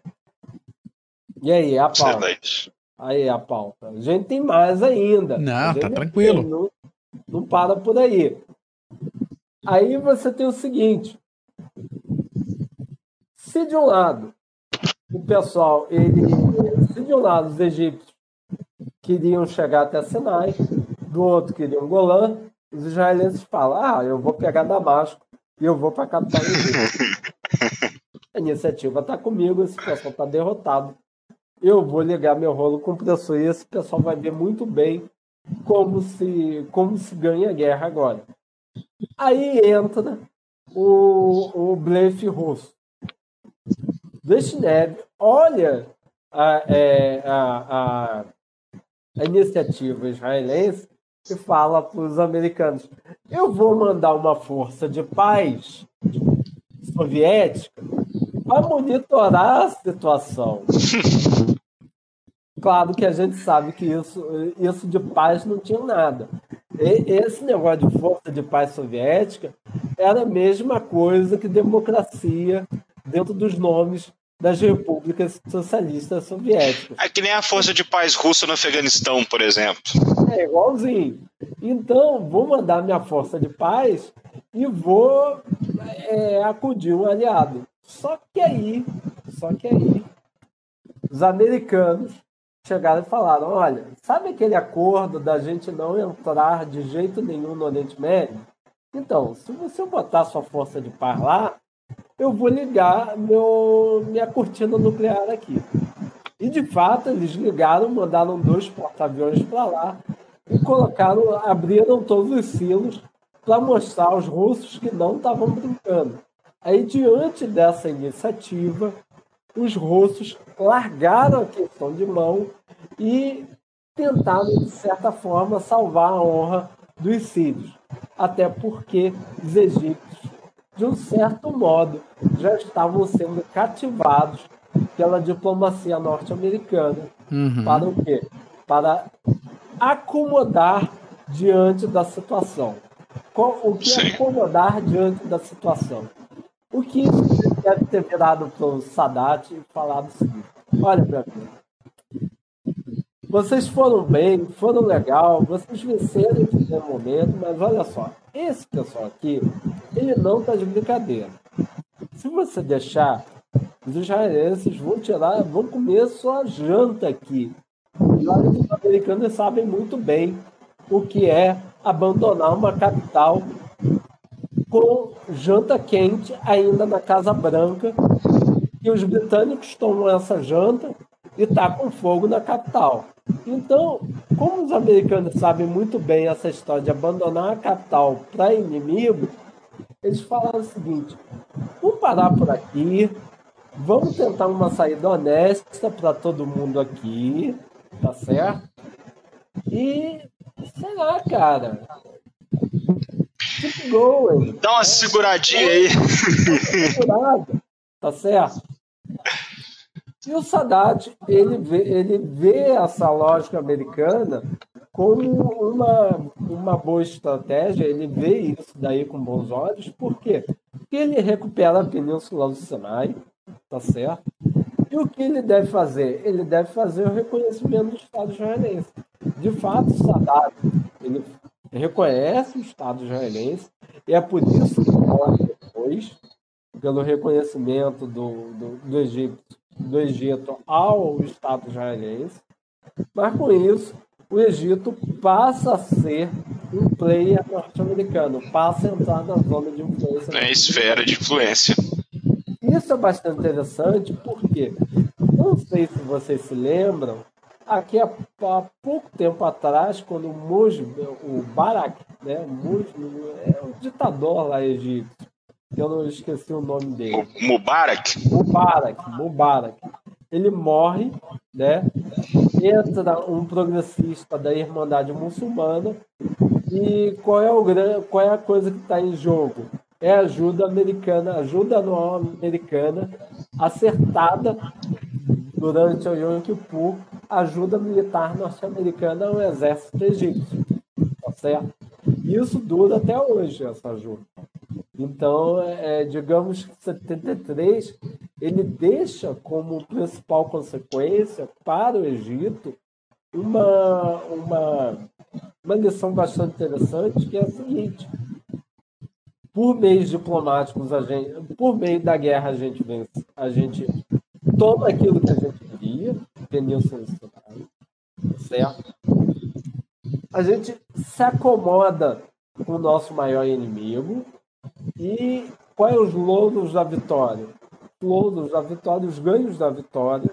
E aí, a pauta? Excelente. Aí, a pauta. A gente tem mais ainda. Não, tá tranquilo. Tem, não, não para por aí. Aí você tem o seguinte: se de um lado o pessoal, ele, se de um lado os egípcios queriam chegar até Sinai, do outro queriam Golã, os israelenses falam: ah, eu vou pegar Damasco e eu vou para a capital do Egito. A iniciativa está comigo, esse pessoal está derrotado. Eu vou ligar meu rolo compressor e esse pessoal vai ver muito bem como se, como se ganha a guerra agora. Aí entra o, o blefe russo. Brezhnev olha a, é, a, a, a iniciativa israelense e fala para os americanos: eu vou mandar uma força de paz soviética para monitorar a situação. Claro que a gente sabe que isso, isso de paz não tinha nada. E, esse negócio de força de paz soviética era a mesma coisa que democracia dentro dos nomes das repúblicas socialistas soviéticas. É que nem a força de paz russa no Afeganistão, por exemplo. É igualzinho. Então, vou mandar minha força de paz e vou é, acudir um aliado. Só que aí, só que aí, os americanos chegaram e falaram: olha, sabe aquele acordo da gente não entrar de jeito nenhum no Oriente Médio? Então, se você botar sua força de paz lá, eu vou ligar meu, minha cortina nuclear aqui. E de fato, eles ligaram, mandaram dois porta-aviões para lá e colocaram, abriram todos os silos para mostrar aos russos que não estavam brincando. Aí, diante dessa iniciativa, os russos largaram a questão de mão e tentaram, de certa forma, salvar a honra dos sírios. Até porque os egípcios de um certo modo, já estavam sendo cativados pela diplomacia norte-americana. Uhum. Para o quê? Para acomodar diante da situação. O que é acomodar diante da situação? O que deve ter virado para o Sadat e falado o seguinte: olha, meu amigo, vocês foram bem, foram legal, vocês venceram em primeiro momento, mas olha só, esse pessoal aqui, ele não está de brincadeira. Se você deixar, os israelenses vão tirar, vão comer sua janta aqui. E olha que os americanos sabem muito bem o que é abandonar uma capital com janta quente ainda na Casa Branca. E os britânicos tomam essa janta e tá com fogo na capital. Então, como os americanos sabem muito bem essa história de abandonar a capital para inimigo, eles falaram o seguinte: vamos parar por aqui, vamos tentar uma saída honesta para todo mundo aqui, tá certo? E sei lá, cara. Keep going. Dá uma seguradinha aí. Segurada, tá certo? E o Sadat, ele vê, ele vê essa lógica americana como uma, uma boa estratégia, ele vê isso daí com bons olhos, por quê? Porque ele recupera a Península do Sinai, tá certo? E o que ele deve fazer? Ele deve fazer o reconhecimento do Estado israelense. De fato, o Sadat, ele reconhece o Estado israelense, e é por isso que depois, pelo reconhecimento do, do, do Egito do Egito ao Estado israelense, mas com isso o Egito passa a ser um player norte-americano, passa a entrar na zona de influência. Na esfera de influência. Isso é bastante interessante porque, não sei se vocês se lembram, aqui há, pouco tempo atrás, quando o o Barak, né, o Muj, é o ditador lá egípcio, eu não esqueci o nome dele. Mubarak? Mubarak, Mubarak. Ele morre, né? Entra um progressista da Irmandade Muçulmana e qual é, o, qual é a coisa que está em jogo? É ajuda americana, ajuda anual americana acertada durante o Yom Kippur, ajuda militar norte-americana ao exército egípcio. Tá certo? Isso dura até hoje, essa ajuda. Então, é, digamos que 73 ele deixa como principal consequência para o Egito uma, uma, uma lição bastante interessante, que é a seguinte: por meios diplomáticos, a gente, por meio da guerra, a gente vence, a gente toma aquilo que a gente queria, Península certo? A gente se acomoda com o nosso maior inimigo, e quais é os louros da vitória? Os louros da vitória, os ganhos da vitória,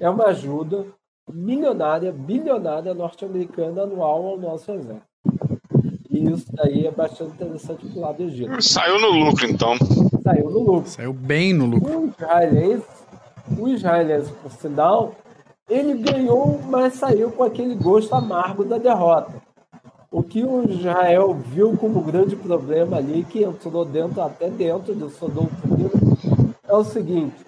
é uma ajuda milionária, bilionária norte-americana anual ao nosso exército. E E isso daí é bastante interessante pro lado do Egito. Saiu no lucro, então. Saiu no lucro. Saiu bem no lucro. O israelense, o israelense, por sinal, ele ganhou, mas saiu com aquele gosto amargo da derrota. O que o Israel viu como grande problema ali, que entrou dentro, até dentro do seu doutrina, é o seguinte: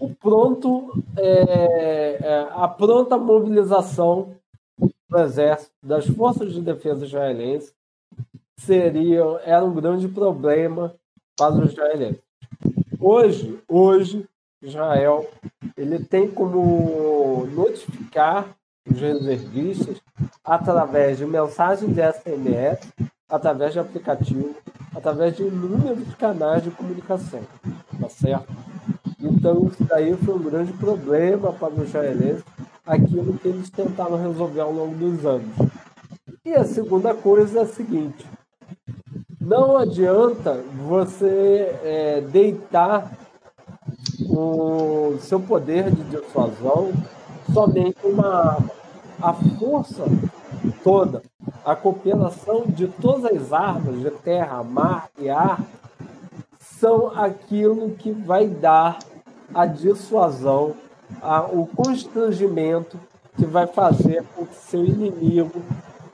o pronto, é, é, a pronta mobilização do exército, das forças de defesa israelenses, seria, era um grande problema para os israelenses. Hoje, hoje, Israel ele tem como notificar os reservistas através de mensagem de SMS, através de aplicativo, através de inúmeros canais de comunicação, tá certo? Então isso daí foi um grande problema para os israelenses, aquilo que eles tentaram resolver ao longo dos anos. E a segunda coisa é a seguinte: não adianta você é, deitar o seu poder de dissuasão somente uma arma. A força toda, a cooperação de todas as armas de terra, mar e ar são aquilo que vai dar a dissuasão, a, o constrangimento que vai fazer com que seu inimigo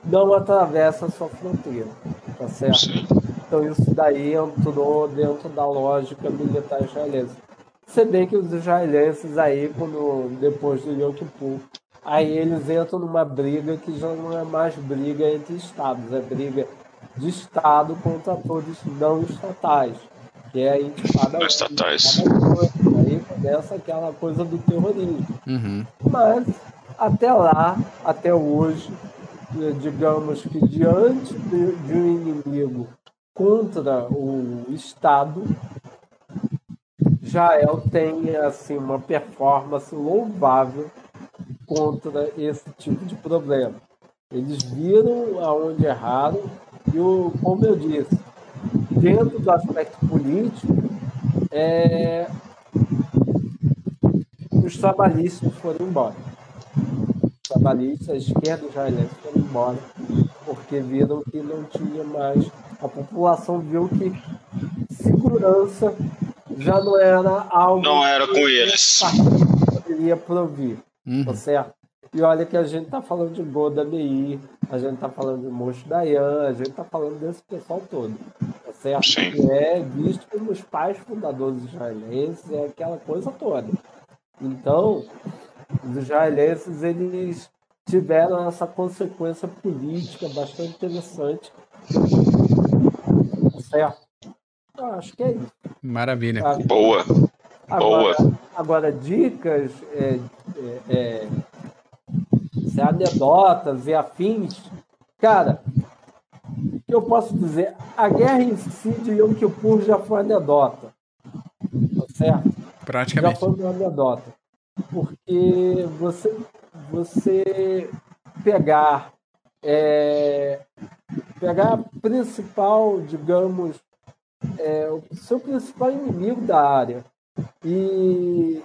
não atravesse a sua fronteira. Tá certo? Sim. Então isso daí entrou dentro da lógica militar israelense. Você vê que os israelenses aí, quando, depois do Yom Kippur, aí eles entram numa briga que já não é mais briga entre estados, é briga de estado contra todos não estatais, que é a intifada. Estatais. Aí começa aquela coisa do terrorismo. Uhum. Mas até lá, até hoje, digamos que diante de, de um inimigo contra o Estado, Jael tem assim uma performance louvável contra esse tipo de problema. Eles viram aonde erraram e, o, como eu disse, dentro do aspecto político, é, os trabalhistas foram embora. Os trabalhistas, a esquerda israelense foram embora, porque viram que não tinha mais. A população viu que segurança já não era algo. Não era com eles. Poderia provir, uhum. tá certo? E olha que a gente tá falando de Golda Meir, a gente tá falando de Moshe Dayan, a gente tá falando desse pessoal todo, tá certo? Sim. Que é visto como os pais fundadores israelenses, é aquela coisa toda. Então, os israelenses, eles tiveram essa consequência política bastante interessante, tá certo? Eu acho que é isso. Maravilha. Tá? Boa. Agora, Boa. Agora, dicas, é, é, é, se anedotas e afins, cara, o que eu posso dizer? A guerra em si de Yom Kippur já foi anedota. Tá certo? Praticamente. Já foi uma anedota. Porque você, você pegar é, pegar a principal, digamos, é, o seu principal inimigo da área e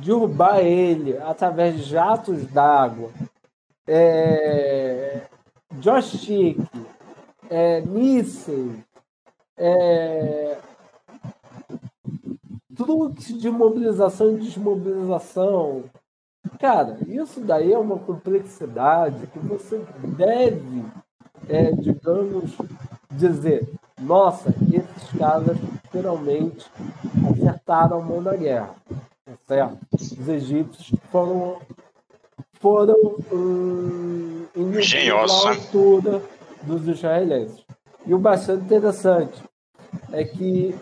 derrubar ele através de jatos d'água, é, joystick, é, mísseis, é, tudo de mobilização e desmobilização. Cara, isso daí é uma complexidade que você deve, é, digamos, dizer, nossa, caras finalmente acertaram a mão na guerra. Tá certo? Os egípcios foram, foram um, engenhosos à altura dos israelenses. E o bastante interessante é que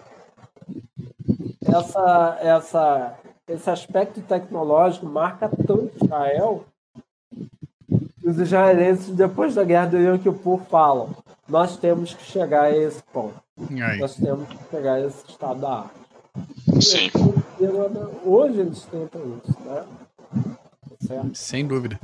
essa, essa, esse aspecto tecnológico marca tanto Israel que os israelenses, depois da guerra do Yom Kippur, falam nós temos que chegar a esse ponto. Nós temos que chegar a esse estado da arte. Sim. Hoje eles tentam isso, né? Certo? Sem dúvida.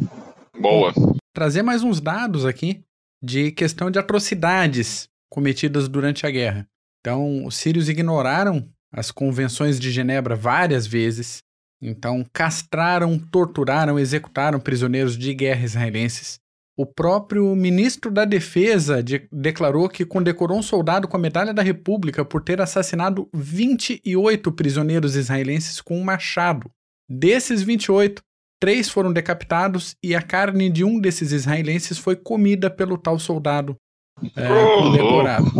Boa. Trazer mais uns dados aqui de questão de atrocidades cometidas durante a guerra. Então, os sírios ignoraram as convenções de Genebra várias vezes. Então, castraram, torturaram, executaram prisioneiros de guerra israelenses O próprio ministro da Defesa de, declarou que condecorou um soldado com a Medalha da República por ter assassinado 28 prisioneiros israelenses com um machado. Desses 28, três foram decapitados e a carne de um desses israelenses foi comida pelo tal soldado é, condecorado.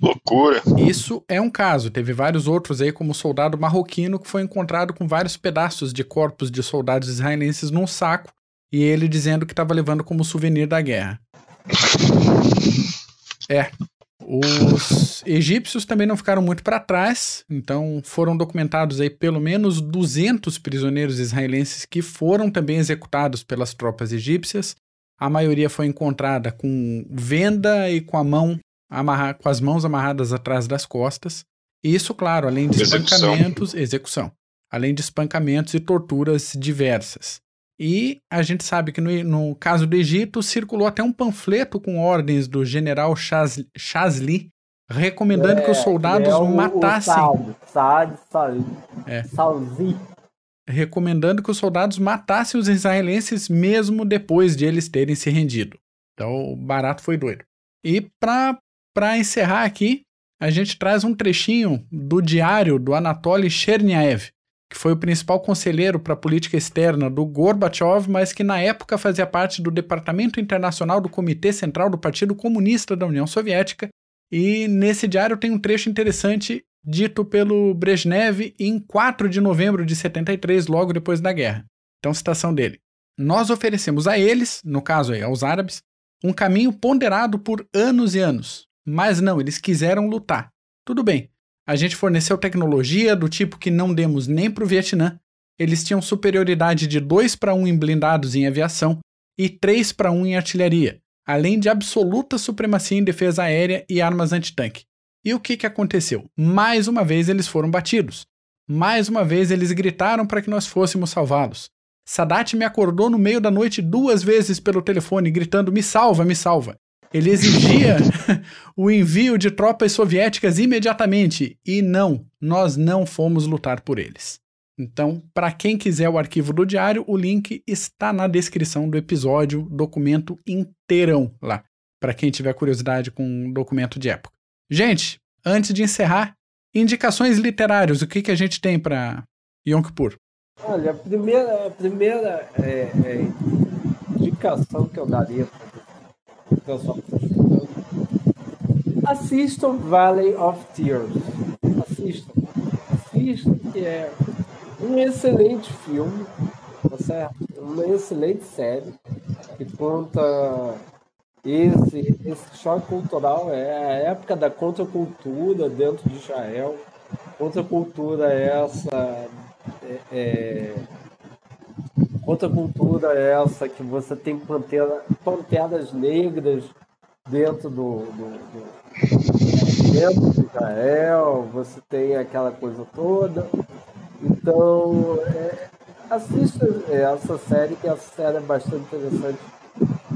Loucura. Isso é um caso. Teve vários outros aí, como o soldado marroquino, que foi encontrado com vários pedaços de corpos de soldados israelenses num saco e ele dizendo que estava levando como souvenir da guerra. É. Os egípcios também não ficaram muito para trás, então foram documentados aí pelo menos 200 prisioneiros israelenses que foram também executados pelas tropas egípcias. A maioria foi encontrada com venda e com a mão amarra, com as mãos amarradas atrás das costas. Isso, claro, além de espancamentos, execução. execução, além de espancamentos e torturas diversas. E a gente sabe que no, no, caso do Egito circulou até um panfleto com ordens do general Shazli recomendando é, que os soldados é o, matassem. O Saad, Saad, é. Recomendando que os soldados matassem os israelenses mesmo depois de eles terem se rendido. Então o barato foi doido. E para encerrar aqui, a gente traz um trechinho do diário do Anatoly Cherniaev, que foi o principal conselheiro para a política externa do Gorbachev, mas que na época fazia parte do Departamento Internacional do Comitê Central do Partido Comunista da União Soviética. E nesse diário tem um trecho interessante dito pelo Brezhnev em 4 de novembro de 73, logo depois da guerra. Então, citação dele: Nós oferecemos a eles, no caso aí, aos árabes, um caminho ponderado por anos e anos. Mas não, eles quiseram lutar. Tudo bem, a gente forneceu tecnologia do tipo que não demos nem para o Vietnã. Eles tinham superioridade de 2 para 1 em blindados em aviação e 3 para 1 em artilharia, além de absoluta supremacia em defesa aérea e armas antitanque. E o que, que aconteceu? Mais uma vez eles foram batidos. Mais uma vez eles gritaram para que nós fôssemos salvá-los. Sadat me acordou no meio da noite duas vezes pelo telefone, gritando: Me salva, me salva. Ele exigia o envio de tropas soviéticas imediatamente e não, nós não fomos lutar por eles. Então, para quem quiser o arquivo do diário, o link está na descrição do episódio, documento inteirão lá, para quem tiver curiosidade com um documento de época. Gente, antes de encerrar, indicações literárias, o que, que a gente tem para Yom Kippur? Olha, a primeira, a primeira é, é, indicação que eu daria para Assistam Valley of Tears. Assistam. Assistam, que é um excelente filme, tá certo? Uma excelente série que conta esse, esse choque cultural. É a época da contracultura dentro de Israel. Contracultura é essa. É, é, Outra cultura é essa que você tem pantera, panteras negras dentro do, do, do, dentro de Israel, você tem aquela coisa toda. Então, é, assista essa série, que essa série é bastante interessante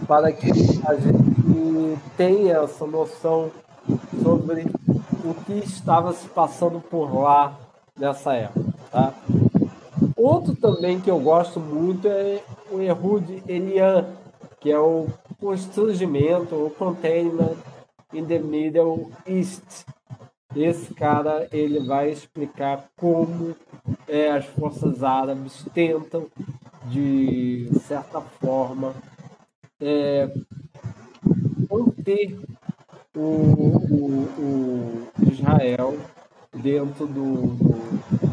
para que a gente tenha essa noção sobre o que estava se passando por lá nessa época. Tá? Outro também que eu gosto muito é o Ehud Elian, que é o constrangimento, o containment in the Middle East. Esse cara ele vai explicar como é, as forças árabes tentam, de certa forma, é, conter o, o, o Israel dentro do, do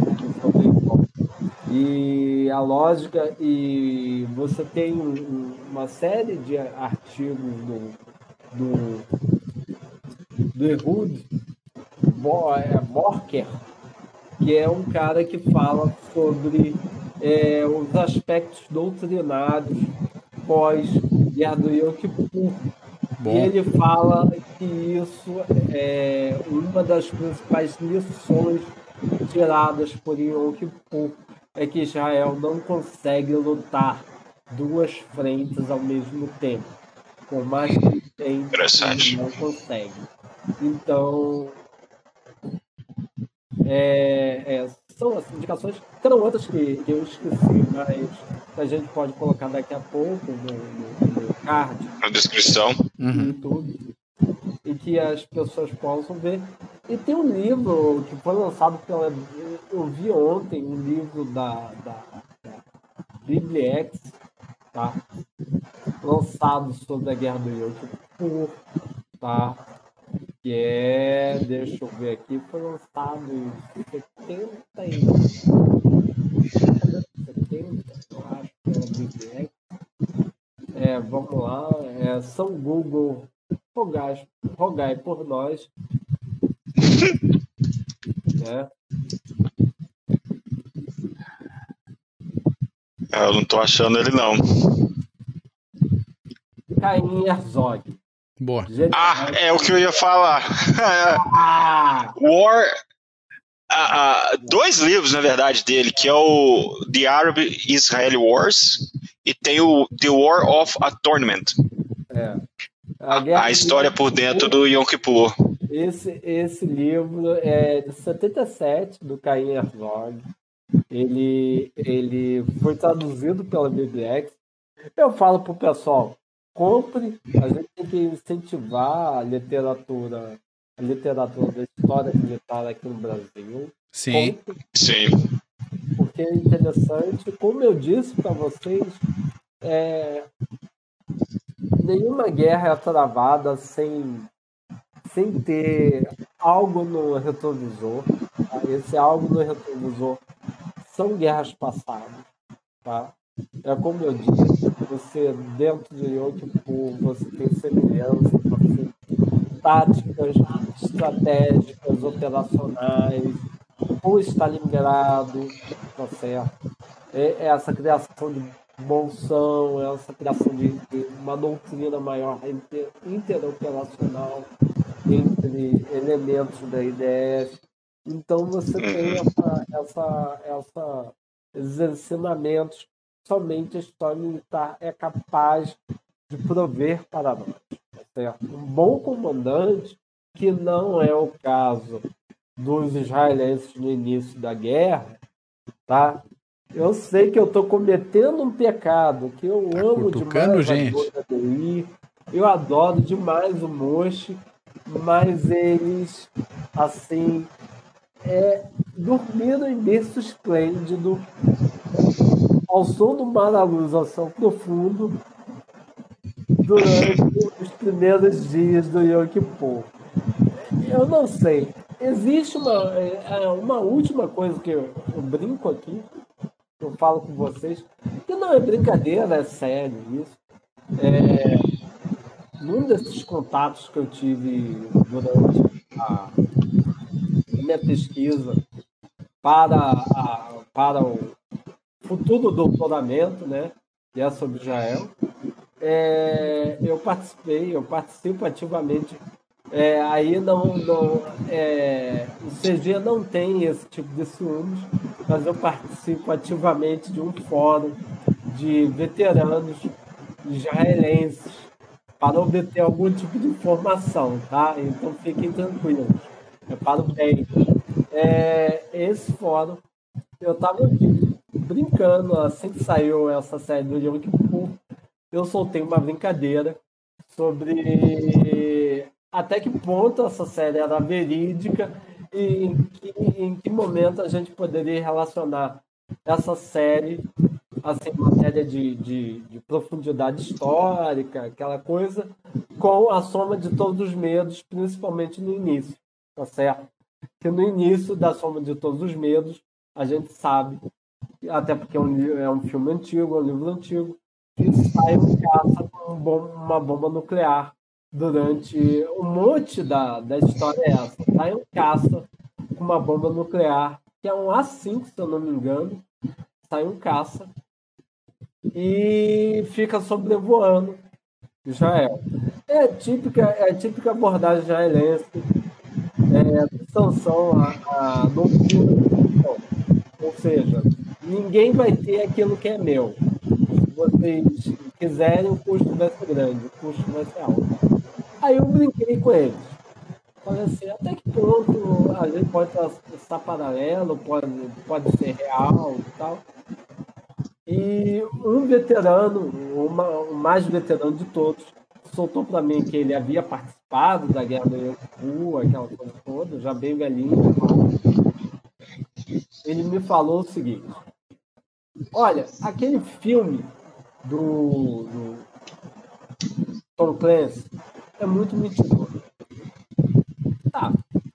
e a lógica, e você tem uma série de artigos do, do, do Ehud Borker, que é um cara que fala sobre é, os aspectos doutrinários pós-guerra do Yom Kippur. E ele fala que isso é uma das principais lições tiradas por Yom Kippur é que Israel não consegue lutar duas frentes ao mesmo tempo. Por mais que tenha, ele não consegue. Então, é, é, são as indicações. Terão outras que, que eu esqueci, mas a gente pode colocar daqui a pouco no, no, no card. Na descrição. Uhum. No YouTube. E que as pessoas possam ver. E tem um livro que foi lançado pela. Eu vi ontem um livro da, da, da Bibliex, tá? Lançado sobre a Guerra do Kippur, tá? Que é. Deixa eu ver aqui, foi lançado em 70 e. 70, eu acho, pela Bibliex. É, vamos lá. É, São Google, rogai, rogai por nós. É. Eu não tô achando ele, não. Caim Herzog. Boa. Ah, é o que eu ia falar. ah. War. Uh, uh, dois livros, na verdade, dele, que é o The Arab Israeli Wars e tem o The War of Atonement. É. A, a história por dentro do Yom Kippur. Esse, esse livro é de 77, do Caim Herzog. Ele, ele foi traduzido pela Bibliex. Eu falo pro pessoal, compre, a gente tem que incentivar a literatura, a literatura da história militar aqui no Brasil. Sim. Compre, Sim. Porque é interessante, como eu disse para vocês, é, nenhuma guerra é travada sem, sem ter algo no retrovisor. Tá? Esse algo no retrovisor são guerras passadas. Tá? É como eu disse, você dentro de Yom Kippur, você tem semelhança, você táticas estratégicas, operacionais, o Stalingrado, tá certo? É, é essa criação de bolsão, é essa criação de, de uma doutrina maior inter, interoperacional entre elementos da IDF. Então você tem essa, essa, essa, esses ensinamentos somente a história militar é capaz de prover para nós. Tá certo? Um bom comandante, que não é o caso dos israelenses no início da guerra, tá? Eu sei que eu estou cometendo um pecado, que eu tá amo demais gente. a eu adoro demais o Moche, mas eles, assim, é, dormiram em berço esplêndido, ao som do mar da luz ao céu profundo, durante os primeiros dias do Yom Kippur. Eu não sei. Existe uma, é, uma última coisa que eu, eu brinco aqui, eu falo com vocês, que não é brincadeira, é sério isso. É, num desses contatos que eu tive durante a minha pesquisa para, a, para o futuro doutoramento, né, que é sobre Israel, é, eu participei, eu participo ativamente. É, aí não, não é, o CG não tem esse tipo de ciúmes, mas eu participo ativamente de um fórum de veteranos israelenses para obter algum tipo de informação, tá? Então fiquem tranquilos, é para o bem. É, esse fórum, eu estava brincando, assim que saiu essa série do Yom Kippur, eu soltei uma brincadeira sobre até que ponto essa série era verídica e em que, em que momento a gente poderia relacionar essa série, assim, matéria de, de, de, profundidade histórica, aquela coisa, com a soma de todos os medos, principalmente no início, tá certo? Que no início da soma de todos os medos, a gente sabe, até porque é um, é um filme antigo, é um livro antigo, que sai um caça com uma bomba nuclear durante um monte da, da história é essa. Sai um caça com uma bomba nuclear, que é um A5, se eu não me engano. Sai um caça e fica sobrevoando Israel. É típica, é típica abordagem israelense, é, sanção a, a loucura. Ou seja, ninguém vai ter aquilo que é meu. Se vocês quiserem, o custo vai ser grande, o custo vai ser alto. Aí eu brinquei com eles. Falei assim, até que ponto a gente pode estar paralelo, pode, pode ser real e tal. E um veterano, uma, o mais veterano de todos, soltou para mim que ele havia participado da Guerra do Yonkipu, aquela coisa toda, já bem velhinho. Ele me falou o seguinte: Olha, aquele filme do, do Tom Clancy é muito mentiroso. Tá,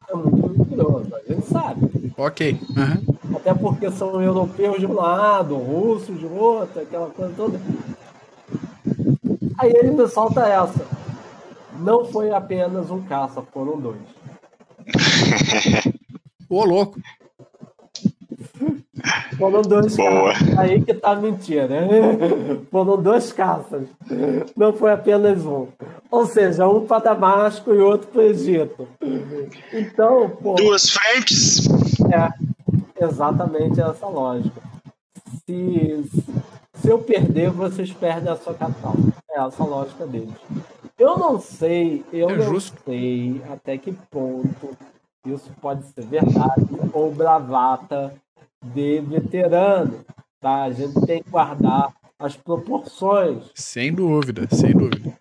é muito mentiroso, a gente sabe. Ok. Uhum. Até porque são europeus de um lado, russos de outro, aquela coisa toda. Aí ele me solta essa. Não foi apenas um caça, foram dois. Ô, louco. Foram dois Boa. caças. Aí que tá mentira. Foram dois caças. Não foi apenas um. Ou seja, um para Damasco e outro para o Egito. Então, pô, Duas frentes. É, exatamente essa lógica. Se, se eu perder, vocês perdem a sua capital. É essa a lógica deles. Eu não sei, eu é não justo. sei até que ponto isso pode ser verdade ou bravata de veterano, tá? A gente tem que guardar as proporções. Sem dúvida, sem dúvida.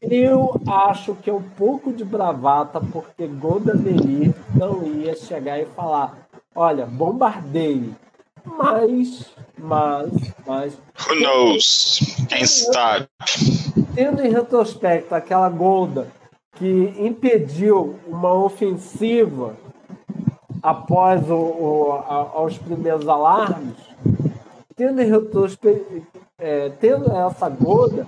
Eu acho que é um pouco de bravata, porque Golda Meir não ia chegar e falar: olha, bombardeie. Mas, mas, mas. Who knows? Quem sabe? Tendo em retrospecto aquela Golda que impediu uma ofensiva após o, o a, aos primeiros alarmes, tendo, é, tendo essa goda,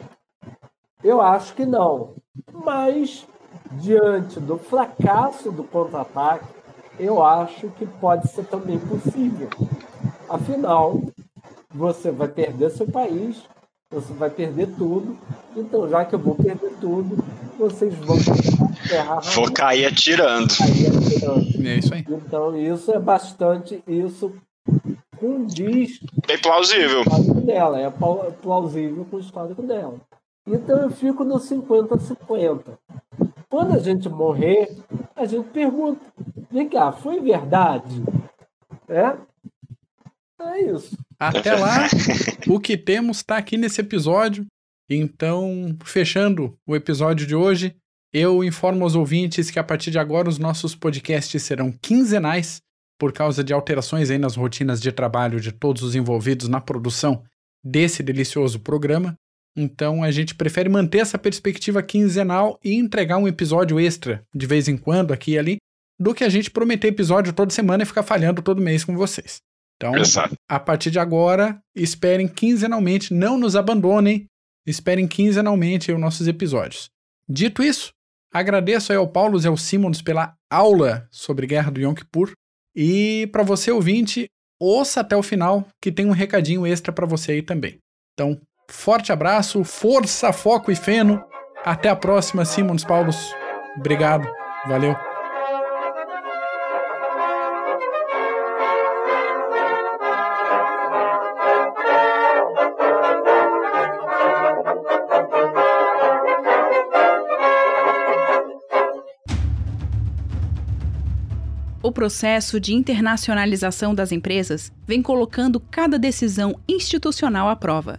eu acho que não. Mas, diante do fracasso do contra-ataque, eu acho que pode ser também possível. Afinal, você vai perder seu país, você vai perder tudo. Então, já que eu vou perder tudo, vocês vão errar. Vou cair atirando. Cair atirando. É isso aí. Então, isso é bastante. Isso condiz. Bem plausível. Com o histórico dela. É plausível com o histórico dela. Então, eu fico no 50-50. Quando a gente morrer, a gente pergunta: vem cá, foi verdade? É? É isso. Até lá, o que temos está aqui nesse episódio. Então, fechando o episódio de hoje, eu informo aos ouvintes que a partir de agora os nossos podcasts serão quinzenais, por causa de alterações aí nas rotinas de trabalho de todos os envolvidos na produção desse delicioso programa. Então a gente prefere manter essa perspectiva quinzenal e entregar um episódio extra de vez em quando aqui e ali, do que a gente prometer episódio toda semana e ficar falhando todo mês com vocês. Então, Exato. a partir de agora, esperem quinzenalmente, não nos abandonem, esperem quinzenalmente os nossos episódios. Dito isso, agradeço ao Paulo e ao Simons pela aula sobre Guerra do Yom Kippur. E para você ouvinte, ouça até o final, que tem um recadinho extra para você aí também. Então, forte abraço, força, foco e feno. Até a próxima, Simons Paulos. Obrigado. Valeu. O processo de internacionalização das empresas vem colocando cada decisão institucional à prova.